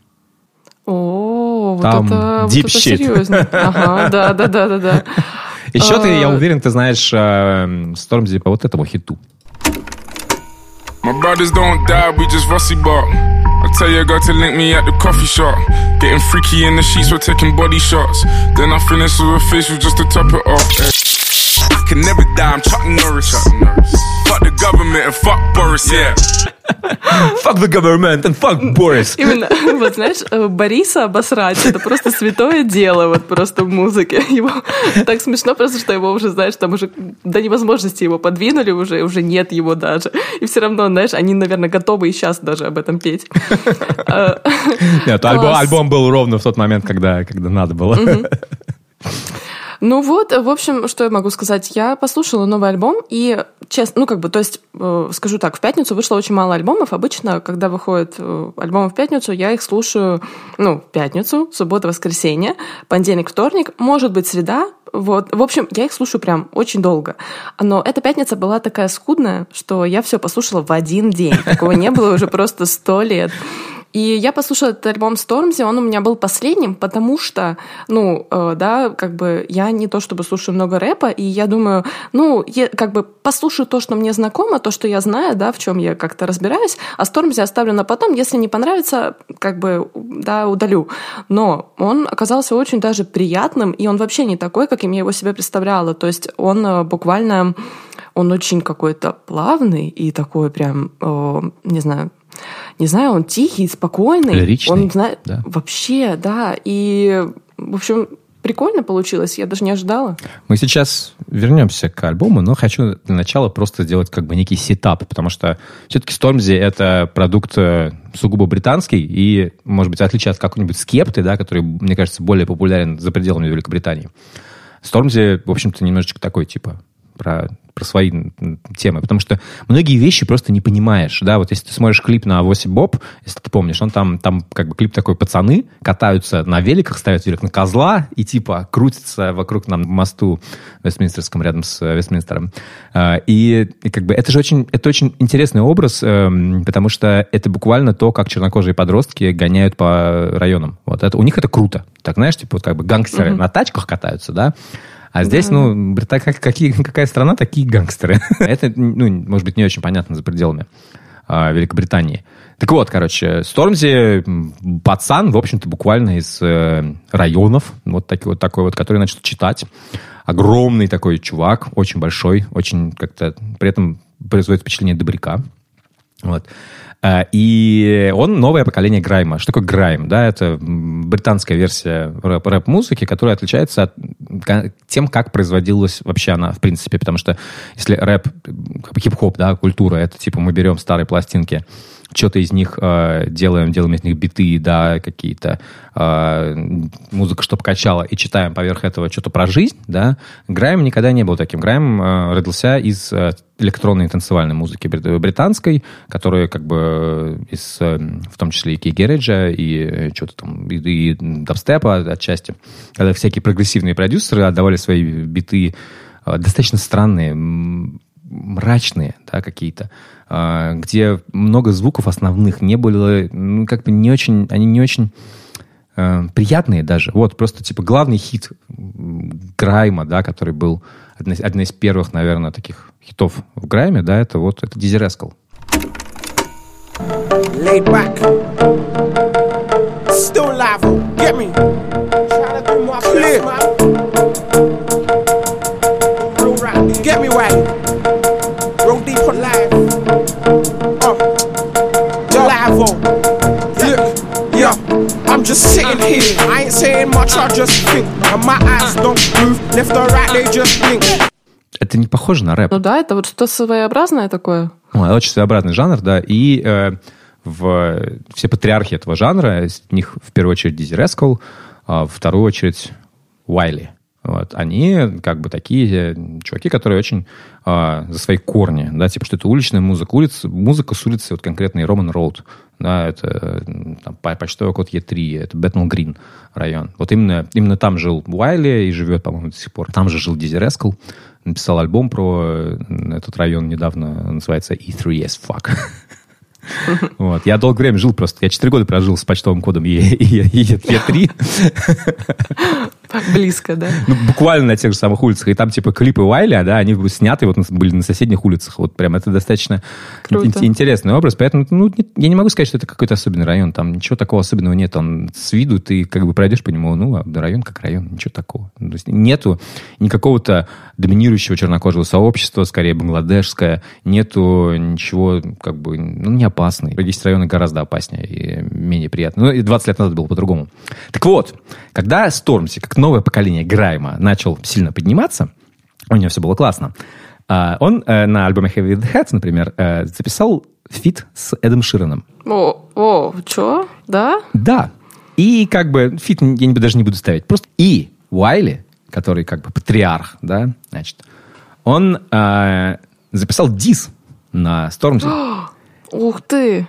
О, вот Там это, deep вот это shit. серьезно. Ага, да, да, да, да, да. [laughs] Еще ты, я уверен, ты знаешь Стормзи по вот этому хиту. My brothers don't die, we just rusty bark. Tell your girl to link me at the coffee shop. Getting freaky in the sheets, we're taking body shots. Then I finish with a facial just to top it off. I can never die, I'm Chuck Norris. Chuck Norris. Fuck the government and fuck Boris, yeah. [laughs] Fuck the government and fuck Boris. [laughs] Именно, [laughs] вот знаешь, э, Бориса обосрать, это просто святое дело, вот просто в музыке. Его так смешно просто, что его уже, знаешь, там уже до невозможности его подвинули уже, уже нет его даже. И все равно, знаешь, они, наверное, готовы и сейчас даже об этом петь. Э, нет, альбом, альбом был ровно в тот момент, когда, когда надо было. Ну вот, в общем, что я могу сказать? Я послушала новый альбом, и честно, ну как бы, то есть, э, скажу так, в пятницу вышло очень мало альбомов. Обычно, когда выходят э, альбомы в пятницу, я их слушаю, ну, в пятницу, суббота, воскресенье, понедельник, вторник, может быть, среда, вот. В общем, я их слушаю прям очень долго. Но эта пятница была такая скудная, что я все послушала в один день. Такого не было уже просто сто лет. И я послушала этот альбом Stormzy, он у меня был последним, потому что, ну, э, да, как бы я не то чтобы слушаю много рэпа, и я думаю, ну, я как бы послушаю то, что мне знакомо, то, что я знаю, да, в чем я как-то разбираюсь, а Stormzy оставлю на потом, если не понравится, как бы, да, удалю. Но он оказался очень даже приятным, и он вообще не такой, каким я его себе представляла. То есть он э, буквально, он очень какой-то плавный и такой прям, э, не знаю, не знаю, он тихий, спокойный. Лиричный. Он знает... Да. Вообще, да. И, в общем, прикольно получилось, я даже не ожидала. Мы сейчас вернемся к альбому, но хочу для начала просто сделать как бы некий сетап, потому что все-таки Stormzy — это продукт э, сугубо британский, и, может быть, в отличие от какой-нибудь Скепты, да, который, мне кажется, более популярен за пределами Великобритании, Stormzy, в общем-то, немножечко такой, типа, про про свои темы, потому что многие вещи просто не понимаешь, да, вот если ты смотришь клип на Авосе Боб, если ты помнишь, он там, там как бы клип такой, пацаны катаются на великах, ставят велик на козла и типа крутятся вокруг нам мосту Вестминстерском рядом с э, Вестминстером. А, и, и как бы это же очень, это очень интересный образ, эм, потому что это буквально то, как чернокожие подростки гоняют по районам. Вот это, у них это круто. Так, знаешь, типа вот как бы гангстеры mm-hmm. на тачках катаются, да, а здесь, да. ну, так, как, какие, [laughs] какая страна, такие гангстеры. [laughs] Это, ну, может быть, не очень понятно за пределами а, Великобритании. Так вот, короче, Стормзи пацан, в общем-то, буквально из э, районов, вот, такой вот такой вот, который начал читать. Огромный такой чувак, очень большой, очень как-то при этом производит впечатление добряка. Вот. Э, и он новое поколение грайма. Что такое грайм? Да, это британская версия рэп-музыки, которая отличается от тем, как производилась вообще она, в принципе. Потому что если рэп, хип-хоп, да, культура, это типа мы берем старые пластинки, что-то из них э, делаем, делаем из них биты, да, какие-то, э, музыка, чтобы качала, и читаем поверх этого что-то про жизнь, да. Грайм никогда не был таким. Грайм э, родился из э, электронной танцевальной музыки британской, которая как бы из, э, в том числе и кей-гереджа, и э, что-то там, и, и дабстепа отчасти, когда всякие прогрессивные продюсеры отдавали свои биты э, достаточно странные, мрачные, да, какие-то, где много звуков основных не было, ну, как бы не очень, они не очень э, приятные даже. Вот, просто, типа, главный хит Грайма, да, который был одна, одна из первых, наверное, таких хитов в Грайме, да, это вот, это Дизи Рескал. Laid back. Still live, get me. Trying to do my Clear. Get me right. I'm just sitting here. I ain't saying much, I just think. And my eyes don't move, left or right, they just blink. Это не похоже на рэп. Ну да, это вот что-то своеобразное такое. Ну, это очень своеобразный жанр, да. И э, в, все патриархи этого жанра, из них в первую очередь Дизи Рескал, а в вторую очередь Уайли. Вот. Они как бы такие чуваки, которые очень а, за свои корни, да, типа, что это уличная музыка. Улица, музыка с улицы, вот конкретный Роман Роуд, да, это там, почтовый код Е3, это Бэтнелл Грин район. Вот именно, именно там жил Уайли и живет, по-моему, до сих пор. Там же жил Дизи Рескл, написал альбом про этот район недавно, называется E3S [laughs] Fuck. [laughs] Вот. Я долгое время жил просто. Я 4 года прожил с почтовым кодом Е3. Близко, да? Ну, буквально на тех же самых улицах. И там, типа, клипы Уайля, да, они сняты вот были на соседних улицах. Вот прям это достаточно ин- интересный образ. Поэтому, ну, я не могу сказать, что это какой-то особенный район. Там ничего такого особенного нет. Он с виду, ты как бы пройдешь по нему, ну, а район как район, ничего такого. То есть нету никакого-то доминирующего чернокожего сообщества, скорее бангладешское. Нету ничего, как бы, ну, не опасный. Есть районы гораздо опаснее и менее приятные. Ну, и 20 лет назад было по-другому. Так вот, когда Stormzy, как новое поколение Грайма начал сильно подниматься, у него все было классно, а, он э, на альбоме Heavy Is the Head, например, э, записал feat с Эдом Шираном. О, о, что? Да? Да. И как бы фит я даже не буду ставить. Просто и Уайли, который как бы патриарх, да, значит, он э, записал дис на Стормзи. [gasps] Ух ты!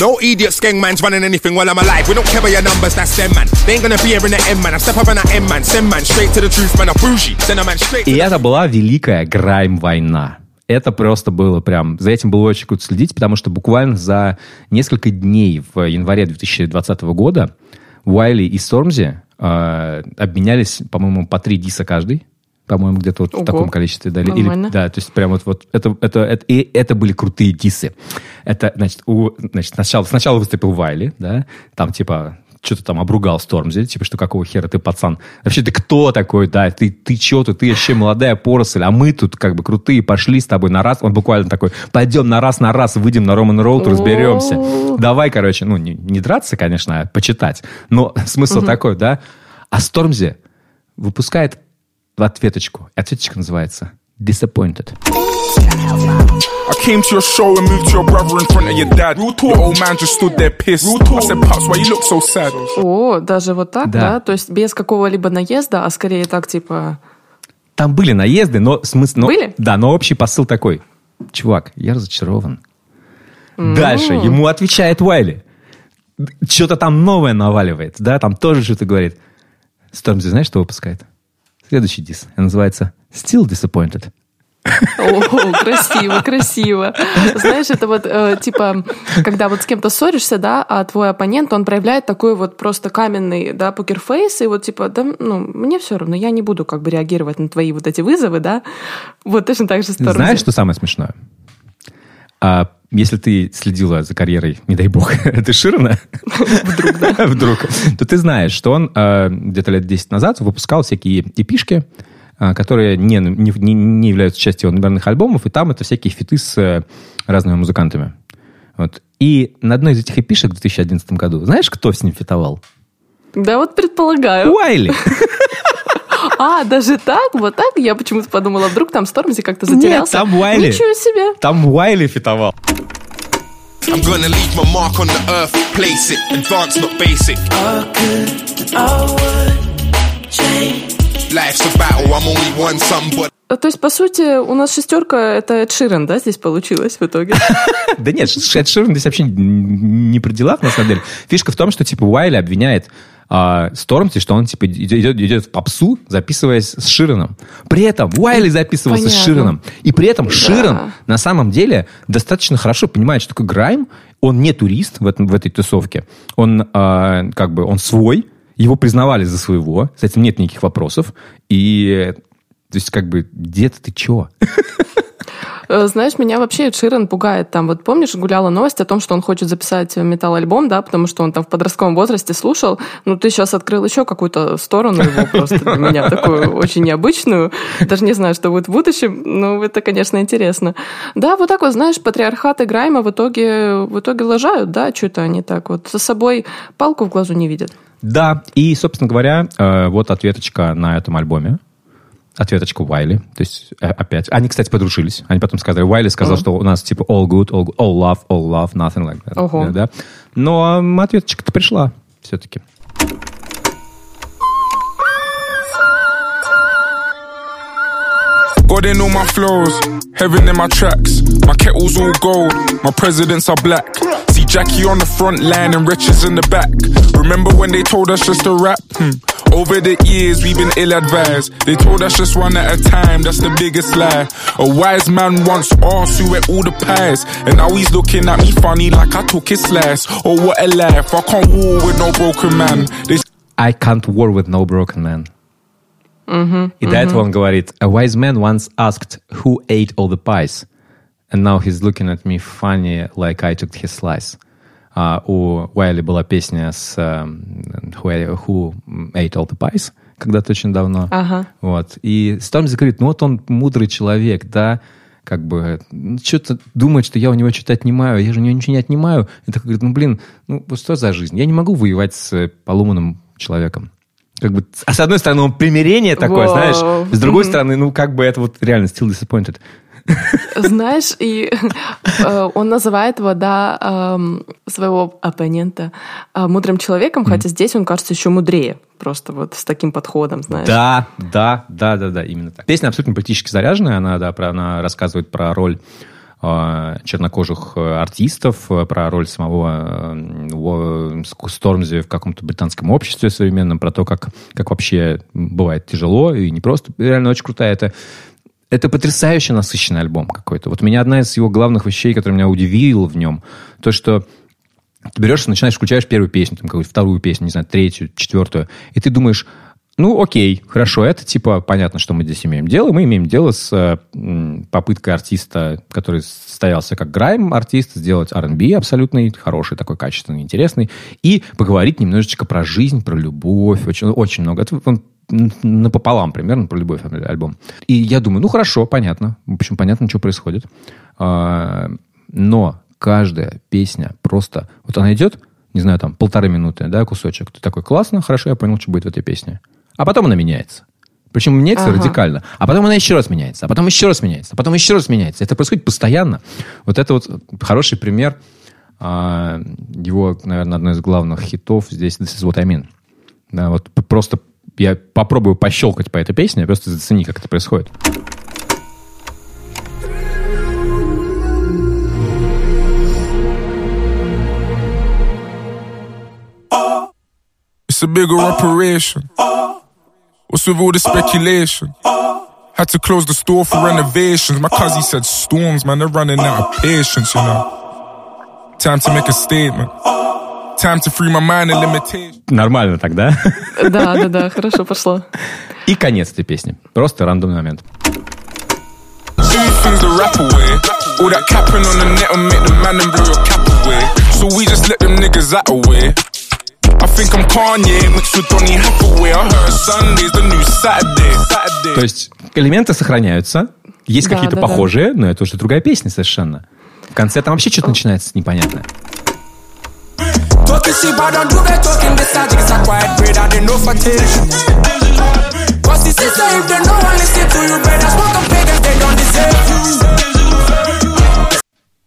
No idiot skeng man's running anything while I'm alive. We don't care about your numbers, that's them, man. They ain't gonna be here in the M, man. I step up in that M, man. Send man straight to the truth, man. I'm bougie. Send a man straight И это была великая грайм-война. Это просто было прям... За этим было очень круто следить, потому что буквально за несколько дней в январе 2020 года Уайли и Стормзи э, обменялись, по-моему, по три диса каждый по-моему, где-то вот Ого. в таком количестве дали. Или, да, то есть прям вот, вот это, это, это, и это были крутые дисы. Это, значит, у, значит сначала, сначала выступил Вайли, да, там типа что-то там обругал Стормзи, типа, что какого хера ты, пацан? Вообще, ты кто такой, да? Ты, ты что тут? Ты вообще молодая поросль, а мы тут как бы крутые, пошли с тобой на раз. Он буквально такой, пойдем на раз на раз, выйдем на Роман Роуд, разберемся. Давай, короче, ну, не, не драться, конечно, а почитать. Но [laughs] смысл такой, да? А Стормзи выпускает в ответочку. Ответочка называется Disappointed. I came to your show and moved to your brother in front of your dad. Your old man just stood there pissed. I said, Pops, why you look so sad? О, даже вот так, да? да? То есть без какого-либо наезда, а скорее так, типа... Там были наезды, но смысл... Но, были? Да, но общий посыл такой. Чувак, я разочарован. Mm. Дальше ему отвечает Уайли. Что-то там новое наваливает, да, там тоже что-то говорит. Стормзи, знаешь, что выпускает? Следующий дис. называется Still Disappointed. О, красиво, красиво. Знаешь, это вот э, типа, когда вот с кем-то ссоришься, да, а твой оппонент, он проявляет такой вот просто каменный, да, покерфейс, и вот типа, да, ну, мне все равно, я не буду как бы реагировать на твои вот эти вызовы, да. Вот точно так же стороны. Знаешь, что самое смешное? А, если ты следила за карьерой, не дай бог, [laughs] ты Ширина, вдруг, да? [laughs] вдруг, то ты знаешь, что он э, где-то лет 10 назад выпускал всякие эпишки, а, которые не, не, не являются частью его номерных альбомов, и там это всякие фиты с э, разными музыкантами. Вот. И на одной из этих эпишек в 2011 году, знаешь, кто с ним фитовал? Да вот предполагаю. Уайли. [laughs] А, даже так? Вот так? Я почему-то подумала, вдруг там Стормзи как-то затерялся. Нет, там Уайли. Ничего себе. Там Уайли фитовал. I'm gonna leave my mark on the earth, place it, advance, not basic. Life's a battle, I'm only one son, but... То есть, по сути, у нас шестерка — это Эд Ширен, да, здесь получилось в итоге? [laughs] Да нет, Эд Ширен здесь вообще не при делах, на самом деле. Фишка в том, что, типа, Уайли обвиняет а, Стормти, что он, типа, идет, идет в попсу, записываясь с Ширеном. При этом Уайли записывался Понятно. с Ширеном. И при этом Ширен да. на самом деле достаточно хорошо понимает, что такое грайм. Он не турист в, этом, в этой тусовке. Он, а, как бы, он свой, его признавали за своего, с этим нет никаких вопросов. И, то есть, как бы, дед, ты чё? Э, знаешь, меня вообще Ширен пугает. Там вот помнишь, гуляла новость о том, что он хочет записать металл-альбом, да, потому что он там в подростковом возрасте слушал. Ну, ты сейчас открыл еще какую-то сторону его просто для меня, такую очень необычную. Даже не знаю, что будет в будущем, но это, конечно, интересно. Да, вот так вот, знаешь, патриархат и Грайма в итоге, в итоге лажают, да, что-то они так вот за собой палку в глазу не видят. Да, и, собственно говоря, э, вот ответочка на этом альбоме. Ответочка Уайли. То есть, э, опять. Они, кстати, подружились. Они потом сказали, Уайли сказал, uh-huh. что у нас типа all good, all, all love, all love, nothing like that. Uh-huh. Да? Но ответочка-то пришла все-таки. God in all my flows, heaven in my tracks. My kettle's all gold, my presidents are black. See Jackie on the front line and riches in the back. Remember when they told us just to rap? Hmm. Over the years, we've been ill advised. They told us just one at a time, that's the biggest lie. A wise man once asked who ate all the pies. And now he's looking at me funny like I took his slice. Oh, what a life. I can't war with no broken man. They... I can't war with no broken man. Mm-hmm, И mm-hmm. до этого он говорит, a wise man once asked who ate all the pies. And now he's looking at me funny like I took his slice. Uh, у Уайли была песня с uh, who, who Ate All The Pies когда-то очень давно. Ага. Вот. И Стормзи говорит, ну вот он мудрый человек, да, как бы ну, что-то думает, что я у него что-то отнимаю, я же у него ничего не отнимаю. И такой говорит, ну блин, ну что за жизнь? Я не могу воевать с поломанным человеком как бы, а с одной стороны, он примирение такое, Wow. знаешь, с другой mm-hmm. стороны, ну, как бы это вот реально still disappointed. Знаешь, и э, он называет его, да, э, своего оппонента э, мудрым человеком, mm. хотя здесь он кажется еще мудрее, просто вот с таким подходом, знаешь. Да, да, да, да, да, именно так. Песня абсолютно политически заряженная, она, да, про, она рассказывает про роль Э, чернокожих э, артистов, э, про роль самого Стормзи в каком-то британском обществе современном, про то, как, как вообще бывает тяжело и не просто. Реально очень крутая. Это это потрясающе насыщенный альбом какой-то. Вот меня одна из его главных вещей, которая меня удивила в нем, то, что ты берешь, начинаешь, включаешь первую песню, там, какую-то вторую песню, не знаю, третью, четвертую, и ты думаешь, ну, окей, хорошо, это типа понятно, что мы здесь имеем дело. Мы имеем дело с э, попыткой артиста, который стоялся как грайм артист, сделать R&B абсолютный, хороший, такой качественный, интересный, и поговорить немножечко про жизнь, про любовь, очень, очень много. Это он напополам примерно про любовь альбом. И я думаю, ну хорошо, понятно. В общем, понятно, что происходит. А, но каждая песня просто... Вот она идет, не знаю, там, полторы минуты, да, кусочек. Ты такой, классно, хорошо, я понял, что будет в этой песне. А потом она меняется. Причем меняется ага. радикально. А потом она еще раз меняется. А потом еще раз меняется. А потом еще раз меняется. Это происходит постоянно. Вот это вот хороший пример а, его, наверное, одной из главных хитов здесь «This is what I mean». Да, вот просто я попробую пощелкать по этой песне, просто зацени, как это происходит. It's a bigger operation. What's with all the speculation? Had to close the store for renovations. My cousin said storms, man, they're running out of patience, you know. Time to make a statement. Нормально тогда? Да, да, да, хорошо пошло. И конец этой песни. Просто рандомный момент. То есть элементы сохраняются, есть да, какие-то да, похожие, да. но это уже другая песня совершенно. В конце там вообще что-то начинается непонятное. Talking don't do that talking. This is a quiet breed. I didn't know for if they listen to you, better smoke a pig they don't deserve you.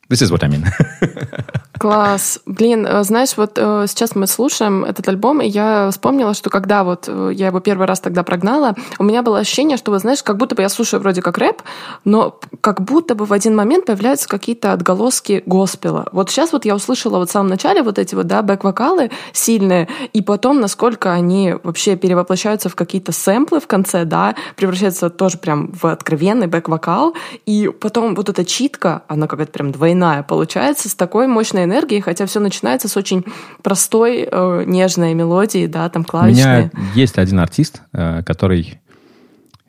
This is what I mean. [laughs] Класс. Блин, э, знаешь, вот э, сейчас мы слушаем этот альбом, и я вспомнила, что когда вот э, я его первый раз тогда прогнала, у меня было ощущение, что, знаешь, как будто бы я слушаю вроде как рэп, но как будто бы в один момент появляются какие-то отголоски госпела. Вот сейчас вот я услышала вот в самом начале вот эти вот, да, бэк-вокалы сильные, и потом, насколько они вообще перевоплощаются в какие-то сэмплы в конце, да, превращаются тоже прям в откровенный бэк-вокал, и потом вот эта читка, она какая-то прям двойная получается, с такой мощной энергии, хотя все начинается с очень простой, э, нежной мелодии, да, там клавишные. У меня есть один артист, э, который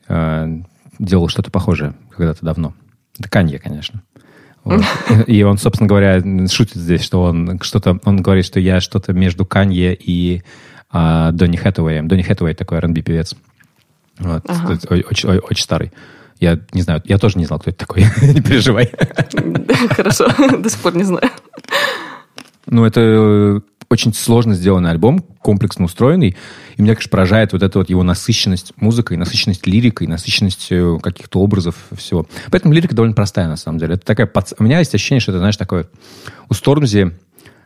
э, делал что-то похожее когда-то давно. Это Канье, конечно. Вот. [laughs] И он, собственно говоря, шутит здесь, что он что-то, он говорит, что я что-то между Канье и а, Донни Хэтэуэем. Донни Хэтэуэй такой R&B певец. Вот. Ага. Очень, очень, очень старый. Я не знаю, я тоже не знал, кто это такой. [laughs] не переживай. [laughs] Хорошо, до сих пор не знаю. Ну, это э, очень сложно сделанный альбом, комплексно устроенный. И меня, конечно, поражает вот эта вот его насыщенность музыкой, насыщенность лирикой, насыщенность э, каких-то образов всего. Поэтому лирика довольно простая, на самом деле. Это такая... У меня есть ощущение, что это, знаешь, такое... У Стормзи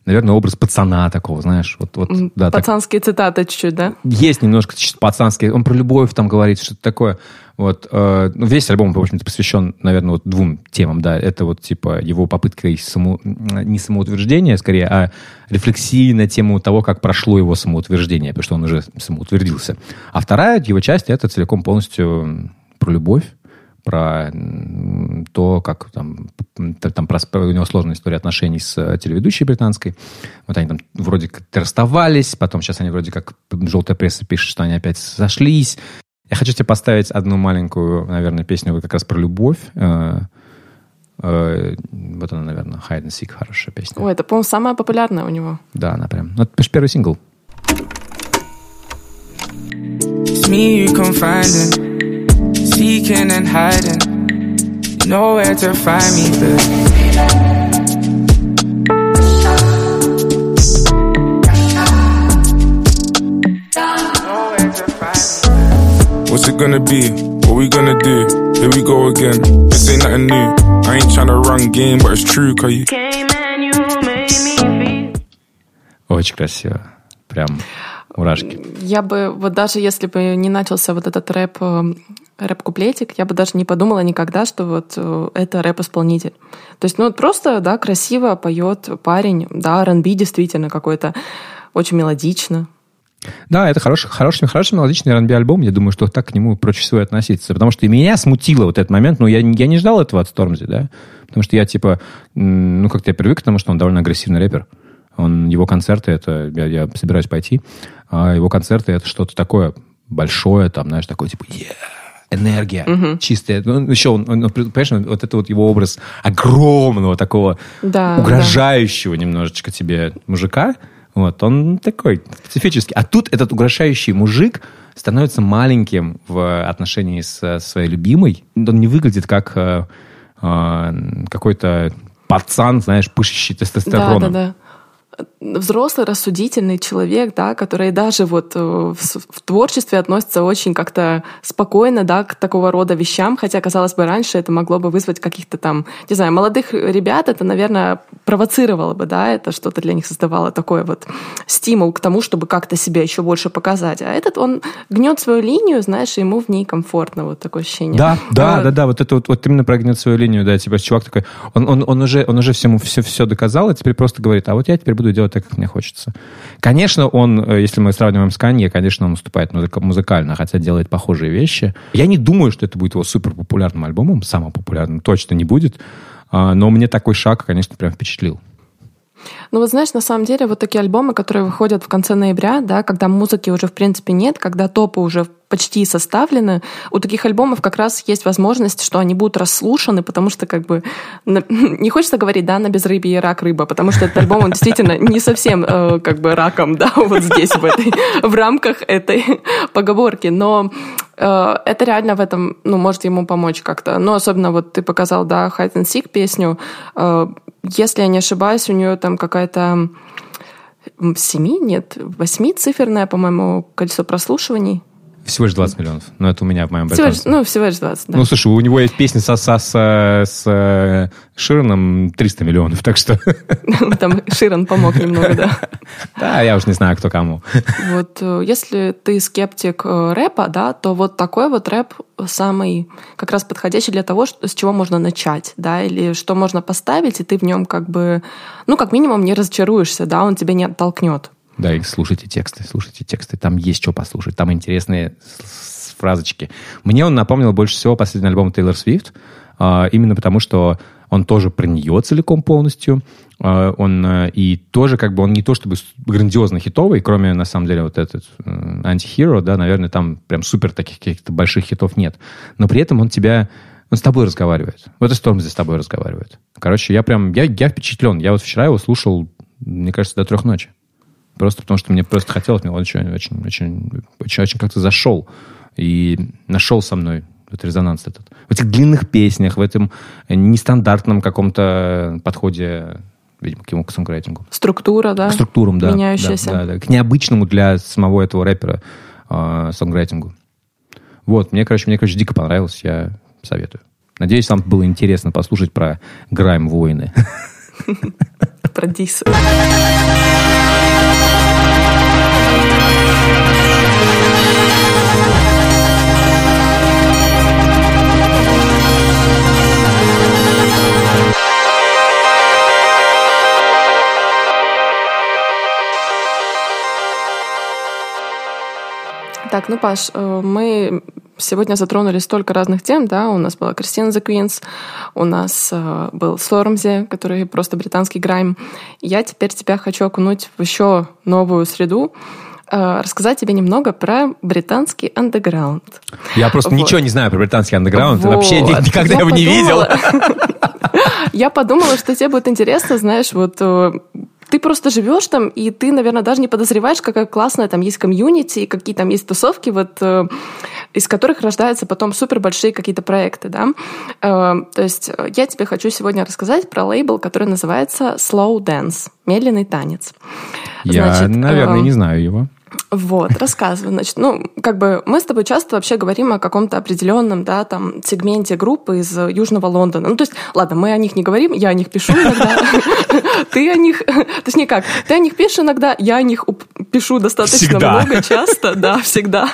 наверное, образ пацана такого, знаешь. Вот, вот, да, Пацанские так. цитаты чуть-чуть, да? Есть немножко пацанские. Он про любовь там говорит, что-то такое. Вот, э, ну, весь альбом, в общем-то, посвящен, наверное, вот двум темам, да. Это вот, типа, его попытка само, не самоутверждения, скорее, а рефлексии на тему того, как прошло его самоутверждение, потому что он уже самоутвердился. А вторая его часть — это целиком полностью про любовь, про то, как там, там про, у него сложная история отношений с э, телеведущей британской. Вот они там вроде как расставались, потом сейчас они вроде как желтая пресса пишет, что они опять сошлись. Я хочу тебе поставить одну маленькую, наверное, песню как раз про любовь. Э, э, вот она, наверное, Hide and Seek, хорошая песня. Ой, это, по-моему, самая популярная у него. Да, она прям. Ну, это первый сингл. It's me you confiding. Seeking and hiding. Nowhere to find me, but. What's it gonna be? What we gonna do? Here we go again. This ain't nothing new. I ain't trying to run game, but it's true, cause you came and you made me feel. Очень красиво. Прям мурашки. Я бы, вот даже если бы не начался вот этот рэп, э, рэп-куплетик, я бы даже не подумала никогда, что вот э, это рэп-исполнитель. То есть, ну, просто, да, красиво поет парень, да, R&B действительно какой-то очень мелодично. Да, это хороший, хороший, хороший мелодичный R&B альбом. Я думаю, что так к нему проще всего относиться. Потому что и меня смутило вот этот момент. Ну, я, я не ждал этого от Стормзи, да. Потому что я, типа, ну, как-то я привык к тому, что он довольно агрессивный рэпер. Он, его концерты, это, я, я собираюсь пойти, а его концерты это что-то такое большое, там, знаешь, такой типа, yeah, энергия угу. чистая. Ну, еще, он, он, понимаешь, вот это вот его образ огромного такого да, угрожающего да. немножечко тебе мужика, вот, он такой специфический. А тут этот угрожающий мужик становится маленьким в отношении с своей любимой. Он не выглядит как э, э, какой-то пацан, знаешь, пышущий тестостероном. Да, да, да взрослый, рассудительный человек, да, который даже вот э, в, в творчестве относится очень как-то спокойно, да, к такого рода вещам, хотя, казалось бы, раньше это могло бы вызвать каких-то там, не знаю, молодых ребят, это, наверное, провоцировало бы, да, это что-то для них создавало такой вот стимул к тому, чтобы как-то себя еще больше показать. А этот, он гнет свою линию, знаешь, ему в ней комфортно, вот такое ощущение. Да, да, а, да, да, вот это вот, вот именно про гнет свою линию, да, типа чувак такой, он, он, он уже, он уже всему все, все доказал, и теперь просто говорит, а вот я теперь буду делать так, как мне хочется. Конечно, он, э, если мы сравниваем с Канье, конечно, он выступает музыкально, хотя делает похожие вещи. Я не думаю, что это будет его супер популярным альбомом, самым популярным точно не будет, а, но мне такой шаг, конечно, прям впечатлил. Ну вот знаешь, на самом деле вот такие альбомы, которые выходят в конце ноября, да, когда музыки уже в принципе нет, когда топы уже почти составлены, у таких альбомов как раз есть возможность, что они будут расслушаны, потому что как бы [laughs] не хочется говорить, да, на безрыбье рак рыба, потому что этот альбом, он действительно не совсем э, как бы раком, да, [laughs] вот здесь, в, этой, в рамках этой [laughs] поговорки, но э, это реально в этом, ну, может ему помочь как-то. Но особенно вот ты показал, да, Hide and Seek песню, э, если я не ошибаюсь, у нее там какая-то семи, нет, восьмициферное, по-моему, количество прослушиваний. Всего лишь 20 миллионов. Но это у меня в моем всего лишь, Ну, всего лишь 20, да. Ну, слушай, у него есть песня со, со, со, с э, Широном 300 миллионов, так что... [laughs] Там Широн помог немного, да. [laughs] Да, я уж не знаю, кто кому. [laughs] Вот э, если ты скептик э, рэпа, да, то вот такой вот рэп самый как раз подходящий для того, с чего можно начать, да, или что можно поставить, и ты в нем как бы, ну, как минимум не разочаруешься, да, он тебя не оттолкнет. Да, и слушайте тексты, слушайте тексты. Там есть что послушать, там интересные фразочки. Мне он напомнил больше всего последний альбом Тейлор Свифт, а, именно потому что он тоже про нее целиком полностью. А, он э, и тоже как бы он не то чтобы грандиозно хитовый, кроме на самом деле вот этот антихиро, да, наверное, там прям супер таких каких-то больших хитов нет. Но при этом он тебя он с тобой разговаривает. Вот и Стормзи с тобой разговаривает. Короче, я прям, я, я впечатлен. Я вот вчера его слушал, мне кажется, до трех ночи. Просто потому что мне просто хотелось, мне он очень, очень, очень, очень, очень как-то зашел и нашел со мной этот резонанс этот. В этих длинных песнях, в этом нестандартном каком-то подходе видимо, к ему к сонграйтингу. Структура, да? К структурам, да. Меняющаяся. Да, да, да. К необычному для самого этого рэпера э, сонграйтингу. Вот, мне, короче, мне, короче, дико понравилось, я советую. Надеюсь, вам было интересно послушать про грайм-войны. [laughs] Про дисы. Так, ну, Паш, э, мы сегодня затронули столько разных тем, да, у нас была Кристина The Queens, у нас э, был Слормзи, который просто британский грайм. Я теперь тебя хочу окунуть в еще новую среду, э, рассказать тебе немного про британский андеграунд. Я просто вот. ничего не знаю про британский андеграунд, вот. вообще никогда я его не видел. [laughs] Я подумала, что тебе будет интересно, знаешь, вот ты просто живешь там, и ты, наверное, даже не подозреваешь, какая классная там есть комьюнити, и какие там есть тусовки, вот, э, из которых рождаются потом супер большие какие-то проекты, да. Э, то есть э, я тебе хочу сегодня рассказать про лейбл, который называется Slow Dance, медленный танец. Я, Значит, наверное, э, не знаю его. Вот, рассказываю. Значит, ну, как бы мы с тобой часто вообще говорим о каком-то определенном, да, там, сегменте группы из Южного Лондона. Ну, то есть, ладно, мы о них не говорим, я о них пишу иногда. [laughs] Ты о них, [laughs] точнее как, ты о них пишешь иногда, я о них пишу достаточно много, [laughs] часто, да, всегда.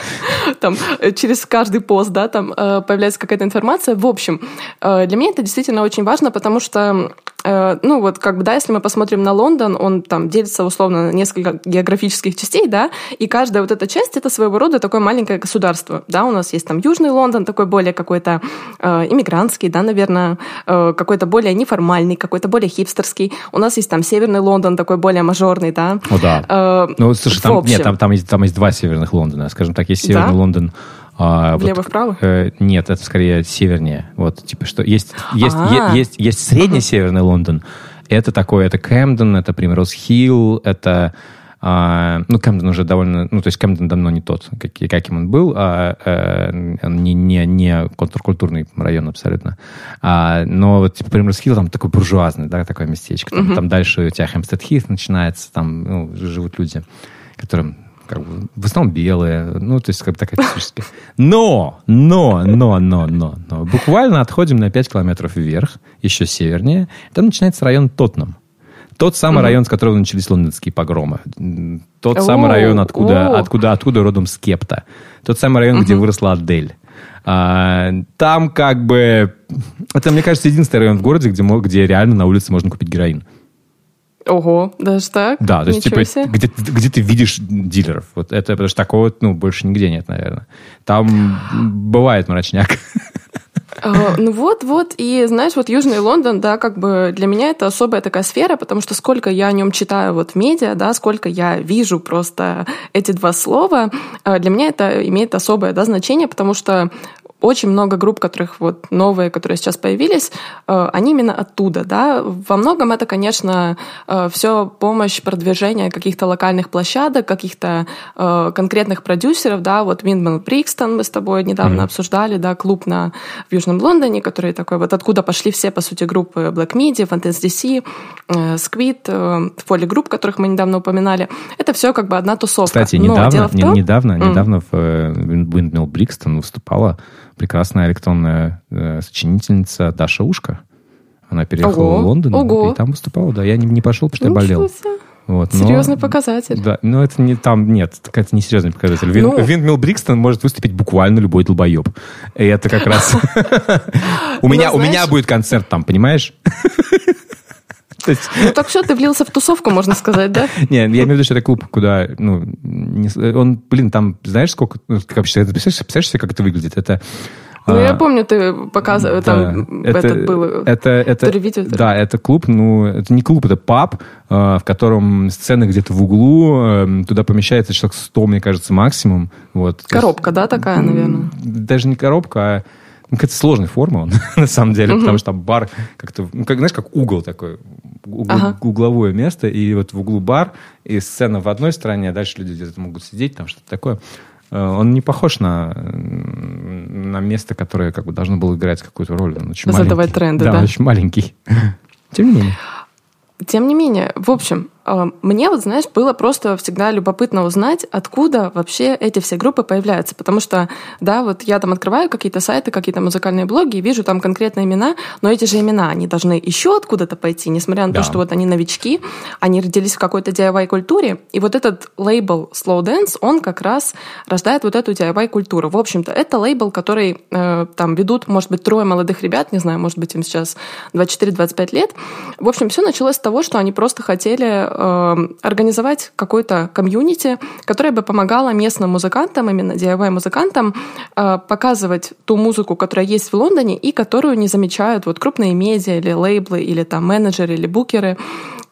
Там, э, через каждый пост, да, там э, появляется какая-то информация. В общем, э, для меня это действительно очень важно, потому что ну вот как бы, да, если мы посмотрим на Лондон, он там делится условно на несколько географических частей, да, и каждая вот эта часть это своего рода такое маленькое государство, да, у нас есть там Южный Лондон, такой более какой-то э, иммигрантский, да, наверное, э, какой-то более неформальный, какой-то более хипстерский. У нас есть там Северный Лондон, такой более мажорный, да. О, да. Э, ну, слушай, там, нет, там, там, есть, там есть два Северных Лондона, скажем так, есть Северный да? Лондон, а, Влево-вправо? Э, нет, это скорее севернее. Вот, типа, что есть, есть, е, есть, есть средний [laughs] северный Лондон. Это такое, это Кэмден, это Примроуз Хилл, это а, ну, Кэмден уже довольно... Ну, то есть Кэмден давно не тот, как, каким он был, а, а не, не, не контркультурный район абсолютно. А, но вот, типа, Примрос Хилл там такой буржуазный, да, такое местечко. Там, uh-huh. там дальше у тебя Хэмстед Хит начинается, там ну, живут люди, которым как бы, в основном белые, ну, то есть как бы такая специфическая. Но, но, но, но, но, но, буквально отходим на 5 километров вверх, еще севернее, там начинается район Тотнам. Тот самый mm-hmm. район, с которого начались лондонские погромы. Тот oh, самый район, откуда, oh. откуда, откуда родом Скепта. Тот самый район, mm-hmm. где выросла Адель. А, там как бы... Это, мне кажется, единственный район в городе, где, где реально на улице можно купить героин. Ого, даже так? Да, то есть, типа, где, где ты видишь дилеров. Вот это, потому что такого, ну, больше нигде нет, наверное. Там бывает мрачняк. А, ну вот, вот, и знаешь, вот Южный Лондон, да, как бы для меня это особая такая сфера, потому что сколько я о нем читаю вот в медиа, да, сколько я вижу просто эти два слова, а, для меня это имеет особое, да, значение, потому что очень много групп, которых вот новые, которые сейчас появились, э, они именно оттуда, да. Во многом это, конечно, э, все помощь продвижения каких-то локальных площадок, каких-то э, конкретных продюсеров, да. Вот Виндман Брикстон мы с тобой недавно mm-hmm. обсуждали, да, клуб на в Южном Лондоне, который такой вот откуда пошли все, по сути, группы Black Midi, Fantasy DC, Squid, Folly Group, которых мы недавно упоминали. Это все как бы одна тусовка. Кстати, недавно, том... недавно, mm. недавно в Windmill Брикстон выступала прекрасная электронная э, сочинительница Даша Ушка. Она переехала Ого. в Лондон Ого. и там выступала. Да, я не, не пошел, потому что я болел. Вот, Серьезный но, показатель. Да, но это не там, нет, это не серьезный показатель. Вин, ну, Виндмилл Брикстон может выступить буквально любой долбоеб. И это как раз... [laughs] У меня у меня будет концерт там, понимаешь? Ну так что, ты влился в тусовку, можно сказать, да? [laughs] Не, я имею в виду, что это клуб, куда, ну, он, блин, там, знаешь, сколько, ну, как вообще, представляешь, представляешь себе, как это выглядит? Это ну, я а, помню, ты показывал, да, там это, этот был это, это, видео. Да, это клуб, ну, это не клуб, это паб, а, в котором сцены где-то в углу, эм, туда помещается человек 100, мне кажется, максимум. Вот. Коробка, да, такая, наверное? Даже не коробка, а ну, какая-то сложная форма он, [laughs] на самом деле, потому что там бар как-то, ну, как, знаешь, как угол такой, угол, ага. угловое место, и вот в углу бар, и сцена в одной стороне, а дальше люди где-то могут сидеть, там что-то такое. Э, он не похож на, на место, которое как бы должно было играть какую-то роль. Он очень Задавать маленький. тренды, да? Да, очень маленький. [laughs] Тем не менее. Тем не менее, в общем, мне вот, знаешь, было просто всегда любопытно узнать, откуда вообще эти все группы появляются. Потому что, да, вот я там открываю какие-то сайты, какие-то музыкальные блоги и вижу там конкретные имена, но эти же имена, они должны еще откуда-то пойти, несмотря на да. то, что вот они новички, они родились в какой-то DIY-культуре. И вот этот лейбл Slow Dance, он как раз рождает вот эту DIY-культуру. В общем-то, это лейбл, который э, там ведут, может быть, трое молодых ребят, не знаю, может быть, им сейчас 24-25 лет. В общем, все началось с того, что они просто хотели э, организовать какой-то комьюнити, которое бы помогало местным музыкантам, именно DIY-музыкантам, э, показывать ту музыку, которая есть в Лондоне и которую не замечают вот крупные медиа или лейблы, или там менеджеры, или букеры.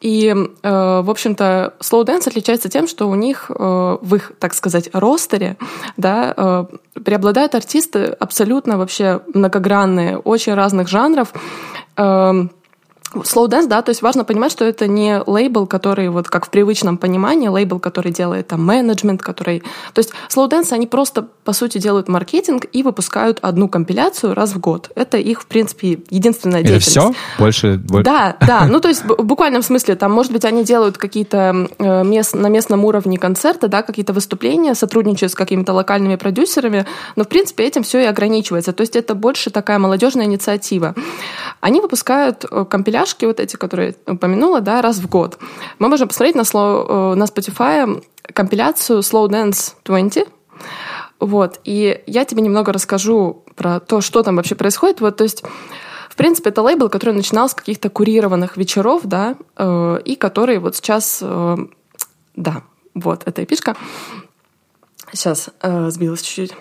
И, э, в общем-то, Slow Dance отличается тем, что у них э, в их, так сказать, ростере да, преобладают артисты абсолютно вообще многогранные, очень разных жанров. Э, Slow dance, да, то есть важно понимать, что это не лейбл, который вот как в привычном понимании, лейбл, который делает там менеджмент, который... То есть slow dance, они просто, по сути, делают маркетинг и выпускают одну компиляцию раз в год. Это их, в принципе, единственная деятельность. Это все? Больше? Да, да. Ну, то есть в буквальном смысле, там, может быть, они делают какие-то э, мест, на местном уровне концерты, да, какие-то выступления, сотрудничают с какими-то локальными продюсерами, но, в принципе, этим все и ограничивается. То есть это больше такая молодежная инициатива. Они выпускают э, компиляцию пляшки, вот эти, которые я упомянула, да, раз в год. Мы можем посмотреть на, slow, э, на Spotify компиляцию Slow Dance 20, вот, и я тебе немного расскажу про то, что там вообще происходит. Вот, то есть В принципе, это лейбл, который начинал с каких-то курированных вечеров, да, э, и который вот сейчас, э, да, вот эта эпишка. Сейчас э, сбилась чуть-чуть.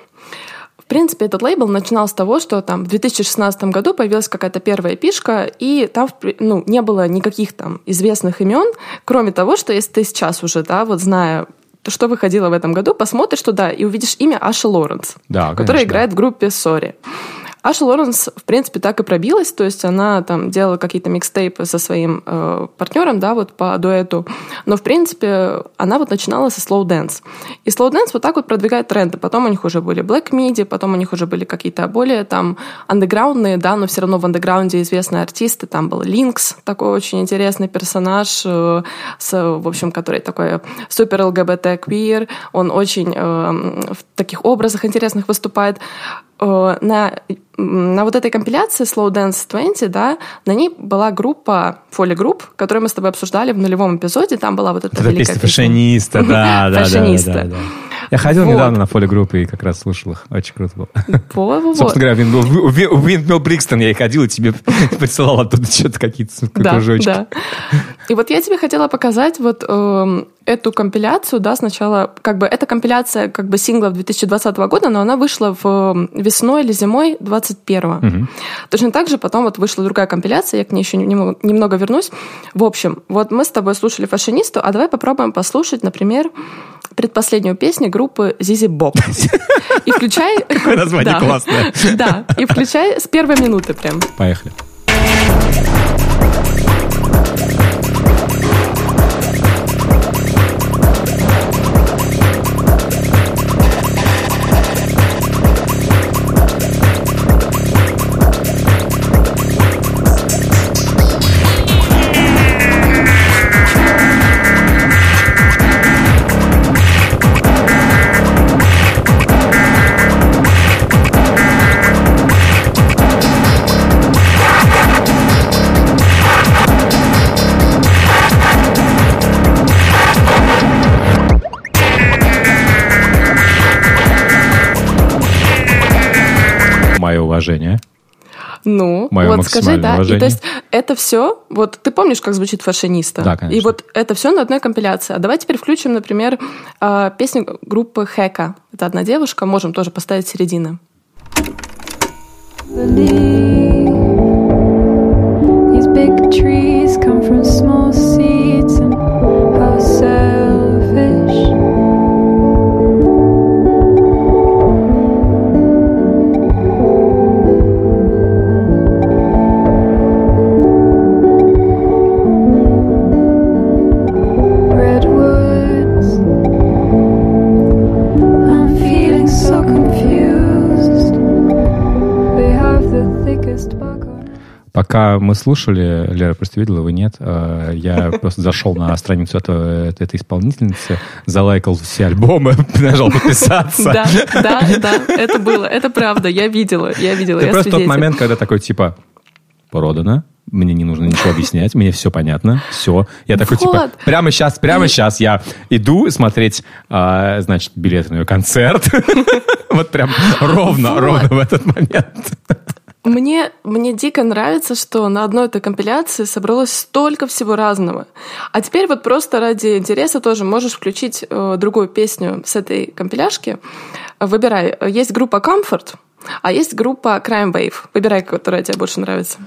В принципе, этот лейбл начинал с того, что там в 2016 году появилась какая-то первая пишка, и там ну, не было никаких там известных имен, кроме того, что если ты сейчас уже, да, вот зная то, что выходило в этом году, посмотришь туда и увидишь имя Аши Лоренс, да, которая играет в группе Sorry. Аша Лоренс, в принципе, так и пробилась, то есть она там делала какие-то микстейпы со своим э, партнером, да, вот по дуэту, но, в принципе, она вот начинала со Slow Dance. И Slow Dance вот так вот продвигает тренды. Потом у них уже были Black Midi, потом у них уже были какие-то более там андеграундные, да, но все равно в андеграунде известные артисты. Там был Lynks, такой очень интересный персонаж, э, с, в общем, который такой супер ЛГБТ квир, он очень э, в таких образах интересных выступает. Э, на, на вот этой компиляции Slow Dance 20, да, на ней была группа, фоли-групп, которую мы с тобой обсуждали в нулевом эпизоде. Там была вот эта это великая песня. Фашиниста, [laughs] да, да, да, да. Я ходил вот. недавно на фоле группы и как раз слушал их. Очень круто было. Вот, вот. Собственно говоря, у Винтмил Брикстон я и ходил, и тебе [laughs] присылал оттуда что-то какие-то да, кружочки. Да. И вот я тебе хотела показать вот э, эту компиляцию, да, сначала, как бы, эта компиляция как бы сингла 2020 года, но она вышла в весной или зимой 21 угу. Точно так же потом вот вышла другая компиляция, я к ней еще немного вернусь. В общем, вот мы с тобой слушали «Фашинисту», а давай попробуем послушать, например, предпоследнюю песню группы Зизи Боб. [laughs] И включай... [laughs] Какое название [laughs] классное. Да, и включай с первой минуты прям. Поехали. уважение. Ну, Мое вот скажи, да. Уважение. И, то есть это все, вот ты помнишь, как звучит фашиниста? Да, конечно. И вот это все на одной компиляции. А давай теперь включим, например, а, песню группы Хэка. Это одна девушка, можем тоже поставить середины. These big trees come from small Пока мы слушали, Лера просто видела, вы нет, э, я просто зашел на страницу этого, этой исполнительницы, залайкал все альбомы, [laughs] нажал подписаться. Да, да, да, это было, это правда, я видела, я видела. Это просто тот момент, когда такой типа, продано, мне не нужно ничего объяснять, мне все понятно, все. Я такой, типа, прямо сейчас, прямо сейчас я иду смотреть, а, значит, билеты на ее концерт. [laughs] Вот прям ровно, ровно в этот момент. Мне, мне дико нравится, что на одной этой компиляции собралось столько всего разного. А теперь вот просто ради интереса тоже можешь включить э, другую песню с этой компиляшки. Выбирай. Есть группа Comfort, а есть группа Crime Wave. Выбирай, которая тебе больше нравится.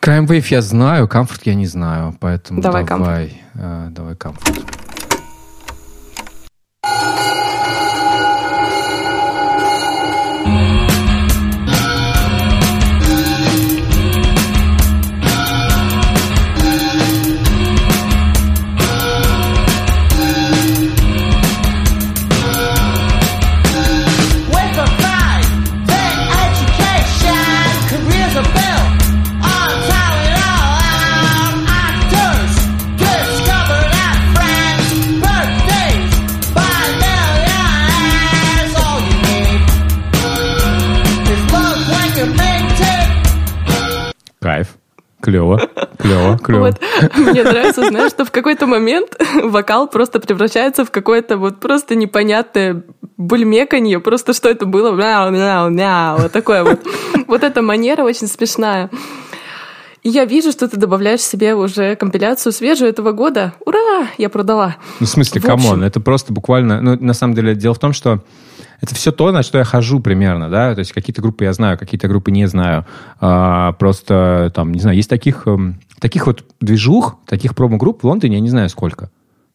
Crime Wave я знаю, Comfort я не знаю, поэтому давай, давай, Comfort. Э, давай Comfort. Клево, клево, клево. Вот. Мне нравится, знаешь, что в какой-то момент [laughs] вокал просто превращается в какое-то вот просто непонятное бульмеканье, просто что это было, мяу, мяу, мяу, вот такое вот. Вот эта манера очень смешная. И я вижу, что ты добавляешь себе уже компиляцию свежую этого года. Ура! Я продала. Ну, в смысле, come on, это просто буквально... Ну, на самом деле, дело в том, что это все то, на что я хожу примерно, да, то есть какие-то группы я знаю, какие-то группы не знаю. А, просто там, не знаю, есть таких, эм, таких вот движух, таких промо-групп в Лондоне, я не знаю сколько.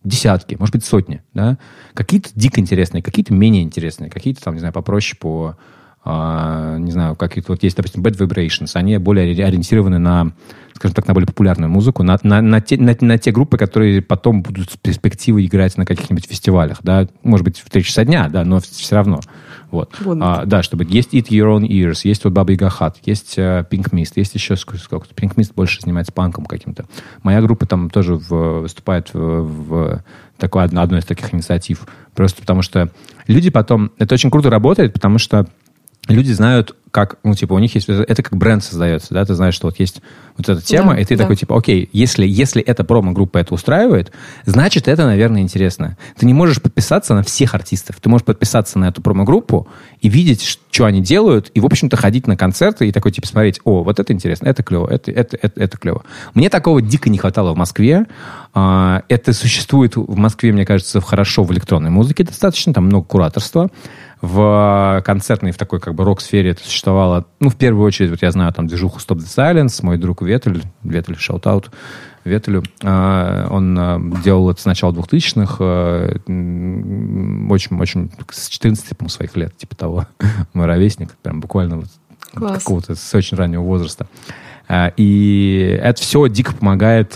Десятки, может быть, сотни, да. Какие-то дико интересные, какие-то менее интересные, какие-то там, не знаю, попроще по не знаю, какие-то вот есть, допустим, Bad Vibrations, они более ориентированы на, скажем так, на более популярную музыку, на, на, на, те, на, на те группы, которые потом будут с перспективой играть на каких-нибудь фестивалях, да, может быть, в три часа дня, да, но все равно. Вот. А, да, чтобы есть Eat Your Own Ears, есть вот Baba Yaga Hut, есть uh, Pink Mist, есть еще сколько-то. Pink Mist больше занимается панком каким-то. Моя группа там тоже в, выступает в, в такой, одной из таких инициатив. Просто потому что люди потом... Это очень круто работает, потому что люди знают, как, ну, типа, у них есть, это как бренд создается, да, ты знаешь, что вот есть вот эта тема, да, и ты да. такой, типа, окей, если, если эта промо-группа это устраивает, значит, это, наверное, интересно. Ты не можешь подписаться на всех артистов, ты можешь подписаться на эту промо-группу и видеть, что они делают, и, в общем-то, ходить на концерты и такой, типа, смотреть, о, вот это интересно, это клево, это, это, это, это клево. Мне такого дико не хватало в Москве. А, это существует в Москве, мне кажется, хорошо в электронной музыке достаточно, там много кураторства в концертной, в такой как бы рок-сфере это существовало, ну, в первую очередь, вот я знаю там движуху Stop the Silence, мой друг Ветель, Ветель, shout-out, Ветелю, а, он а, делал это с начала 2000-х, очень-очень, с 14, по своих лет, типа того, [laughs] мой ровесник, прям буквально вот какого-то с очень раннего возраста. И это все дико помогает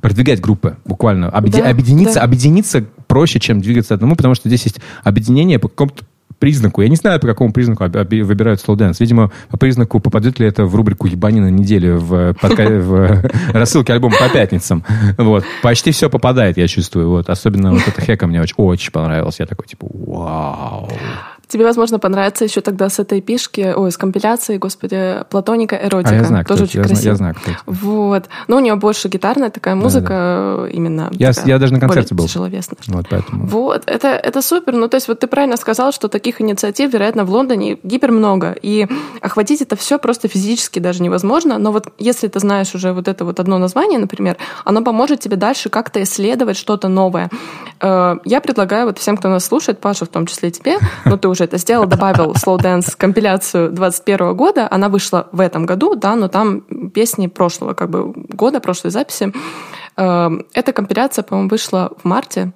продвигать группы, буквально. Объеди, да, объединиться, да. объединиться проще, чем двигаться одному, потому что здесь есть объединение по какому-то признаку. Я не знаю, по какому признаку выбирают slow dance. Видимо, по признаку, попадет ли это в рубрику «Ебанина недели» в, [laughs] в рассылке альбома по пятницам. Вот. Почти все попадает, я чувствую. Вот. Особенно вот эта хека мне очень, очень понравилась. Я такой, типа, вау. Тебе, возможно, понравится еще тогда с этой пишки, ой, с компиляцией, господи, Платоника Эротика. А я знаю, Тоже очень я красиво. я знаю, кто это. Вот. Но у нее больше гитарная такая музыка, да, да. именно. Я, такая, я даже на концерте был. Тяжеловесная. Вот, поэтому. Вот, это, это супер. Ну, то есть, вот ты правильно сказал, что таких инициатив, вероятно, в Лондоне гипер много. И охватить это все просто физически даже невозможно. Но вот если ты знаешь уже вот это вот одно название, например, оно поможет тебе дальше как-то исследовать что-то новое. Э, я предлагаю вот всем, кто нас слушает, Паша в том числе тебе, но ты уже это сделал, добавил Slow Dance компиляцию 21 года. Она вышла в этом году, да, но там песни прошлого как бы года, прошлой записи. Эм, эта компиляция, по-моему, вышла в марте.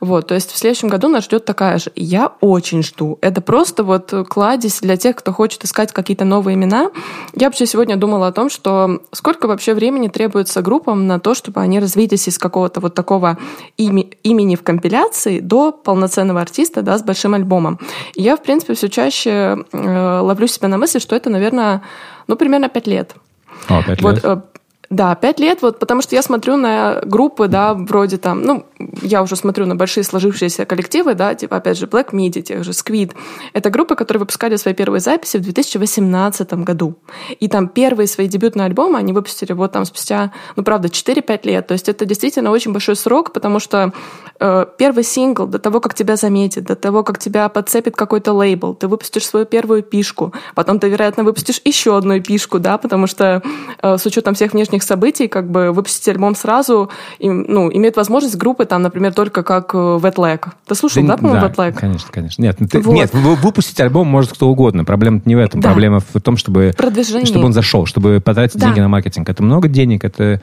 Вот, то есть в следующем году нас ждет такая же. Я очень жду. Это просто вот кладезь для тех, кто хочет искать какие-то новые имена. Я вообще сегодня думала о том, что сколько вообще времени требуется группам на то, чтобы они развились из какого-то вот такого ими, имени в компиляции до полноценного артиста, да, с большим альбомом. И я, в принципе, все чаще э, ловлю себя на мысли, что это, наверное, ну, примерно пять лет. О, пять вот, лет. Э, да, пять лет, вот, потому что я смотрю на группы, да, вроде там, ну, я уже смотрю на большие сложившиеся коллективы, да, типа, опять же, Black Midi, тех же Squid. Это группы, которые выпускали свои первые записи в 2018 году. И там первые свои дебютные альбомы они выпустили вот там спустя, ну, правда, 4-5 лет. То есть это действительно очень большой срок, потому что э, первый сингл, до того, как тебя заметит, до того, как тебя подцепит какой-то лейбл, ты выпустишь свою первую пишку, потом ты, вероятно, выпустишь еще одну пишку, да, потому что э, с учетом всех внешних внешних событий, как бы выпустить альбом сразу, и, ну, имеет возможность группы, там, например, только как э, Wet Leg. Ты слушал, да, да по-моему, да, Wet Leg? конечно, конечно. Нет, ну ты, вот. нет, выпустить альбом может кто угодно. Проблема не в этом. Да. Проблема в том, чтобы, Продвижение. чтобы он зашел, чтобы потратить да. деньги на маркетинг. Это много денег, это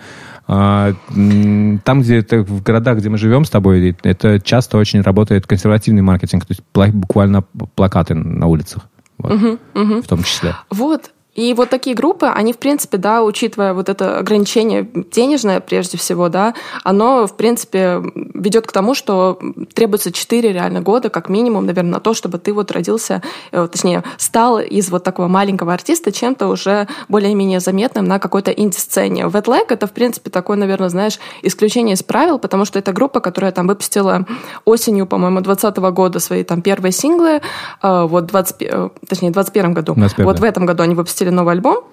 а, там, где это в городах, где мы живем с тобой, это часто очень работает консервативный маркетинг, то есть буквально плакаты на улицах. Вот, угу, угу. В том числе. Вот. И вот такие группы, они, в принципе, да, учитывая вот это ограничение денежное, прежде всего, да, оно, в принципе, ведет к тому, что требуется 4 реально года, как минимум, наверное, на то, чтобы ты вот родился, э, точнее, стал из вот такого маленького артиста чем-то уже более-менее заметным на какой-то инди-сцене. Wet Leg — это, в принципе, такое, наверное, знаешь, исключение из правил, потому что это группа, которая там выпустила осенью, по-моему, 2020 года свои там первые синглы, э, вот 20, э, точнее, в 2021 году. 25, вот да. в этом году они выпустили выпустили новый альбом,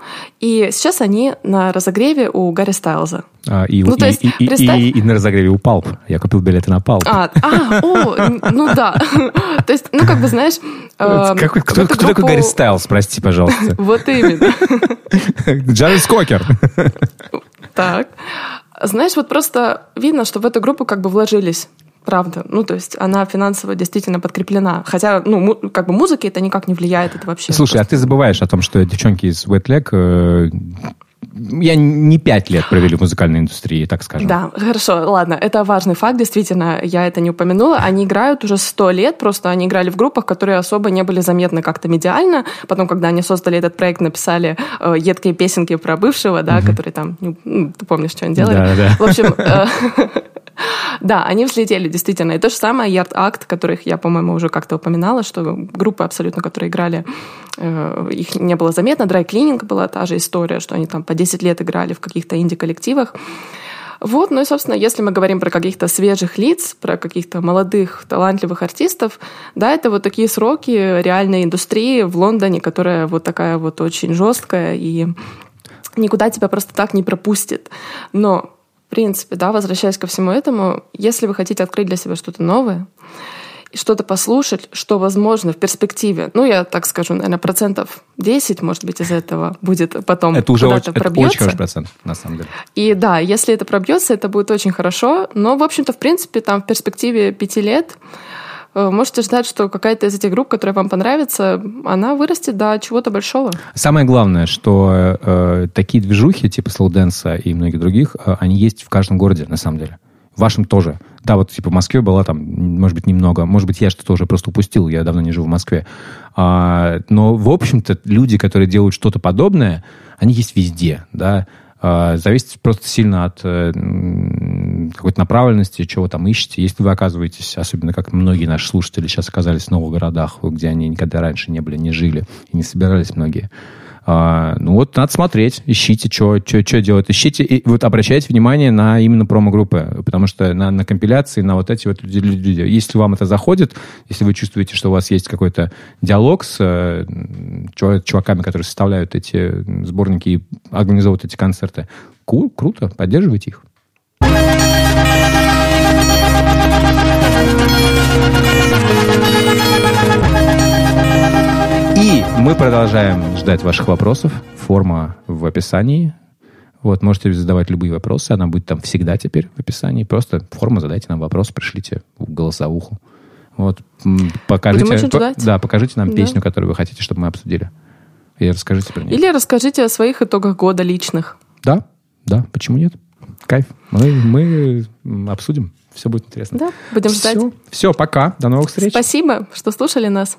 и сейчас они на разогреве у Гарри Стайлза. А, и, ну, и, то есть, и, представь... и, и, и на разогреве у Палп. Я купил билеты на Палп. А, а о, ну да. [laughs] то есть, ну как бы, знаешь... Э, Какой, кто, такой Гарри Стайлз, прости, пожалуйста? [laughs] вот именно. [laughs] Джаред Скокер. так. Знаешь, вот просто видно, что в эту группу как бы вложились Правда. Ну, то есть она финансово действительно подкреплена. Хотя, ну, как бы музыки это никак не влияет, это вообще... Слушай, просто... а ты забываешь о том, что девчонки из Wet Leg э, я не пять лет провели в музыкальной индустрии, так скажем. Да, хорошо, ладно, это важный факт, действительно, я это не упомянула. Они играют уже сто лет, просто они играли в группах, которые особо не были заметны как-то медиально. Потом, когда они создали этот проект, написали э, едкие песенки про бывшего, да, угу. который там, ну, ты помнишь, что они делали? Да, да. В общем, э, [laughs] Да, они взлетели, действительно. И то же самое Yard Act, которых я, по-моему, уже как-то упоминала, что группы абсолютно, которые играли, э, их не было заметно. Dry Cleaning была та же история, что они там по 10 лет играли в каких-то инди-коллективах. Вот, ну и, собственно, если мы говорим про каких-то свежих лиц, про каких-то молодых, талантливых артистов, да, это вот такие сроки реальной индустрии в Лондоне, которая вот такая вот очень жесткая и никуда тебя просто так не пропустит. Но принципе, да, возвращаясь ко всему этому, если вы хотите открыть для себя что-то новое, и что-то послушать, что возможно в перспективе, ну, я так скажу, наверное, процентов 10, может быть, из этого будет потом Это уже очень, это очень хороший процент, на самом деле. И да, если это пробьется, это будет очень хорошо, но, в общем-то, в принципе, там в перспективе пяти лет можете ждать, что какая-то из этих групп, которая вам понравится, она вырастет до чего-то большого. Самое главное, что э, такие движухи, типа Slow Dance и многих других, э, они есть в каждом городе, на самом деле. В вашем тоже. Да, вот типа в Москве была там, может быть, немного. Может быть, я что-то уже просто упустил, я давно не живу в Москве. А, но, в общем-то, люди, которые делают что-то подобное, они есть везде, да. А, зависит просто сильно от э, какой-то направленности, чего там ищете. Если вы оказываетесь, особенно как многие наши слушатели сейчас оказались в новых городах, где они никогда раньше не были, не жили и не собирались многие, а, ну вот надо смотреть, ищите, что делать. Ищите и вот обращайте внимание на именно промо-группы, потому что на, на компиляции, на вот эти вот люди, если вам это заходит, если вы чувствуете, что у вас есть какой-то диалог с э, чуваками, которые составляют эти сборники и организовывают эти концерты, кул, круто, поддерживайте их. Мы продолжаем ждать ваших вопросов. Форма в описании. Вот, можете задавать любые вопросы. Она будет там всегда теперь в описании. Просто форма, задайте нам вопрос, пришлите в голосовуху. Вот, покажите, по, да, покажите нам да. песню, которую вы хотите, чтобы мы обсудили. И расскажите про нее. Или расскажите о своих итогах года личных. Да, да, почему нет? Кайф. Мы, мы обсудим. Все будет интересно. Да, будем Все. ждать. Все, пока. До новых встреч. Спасибо, что слушали нас.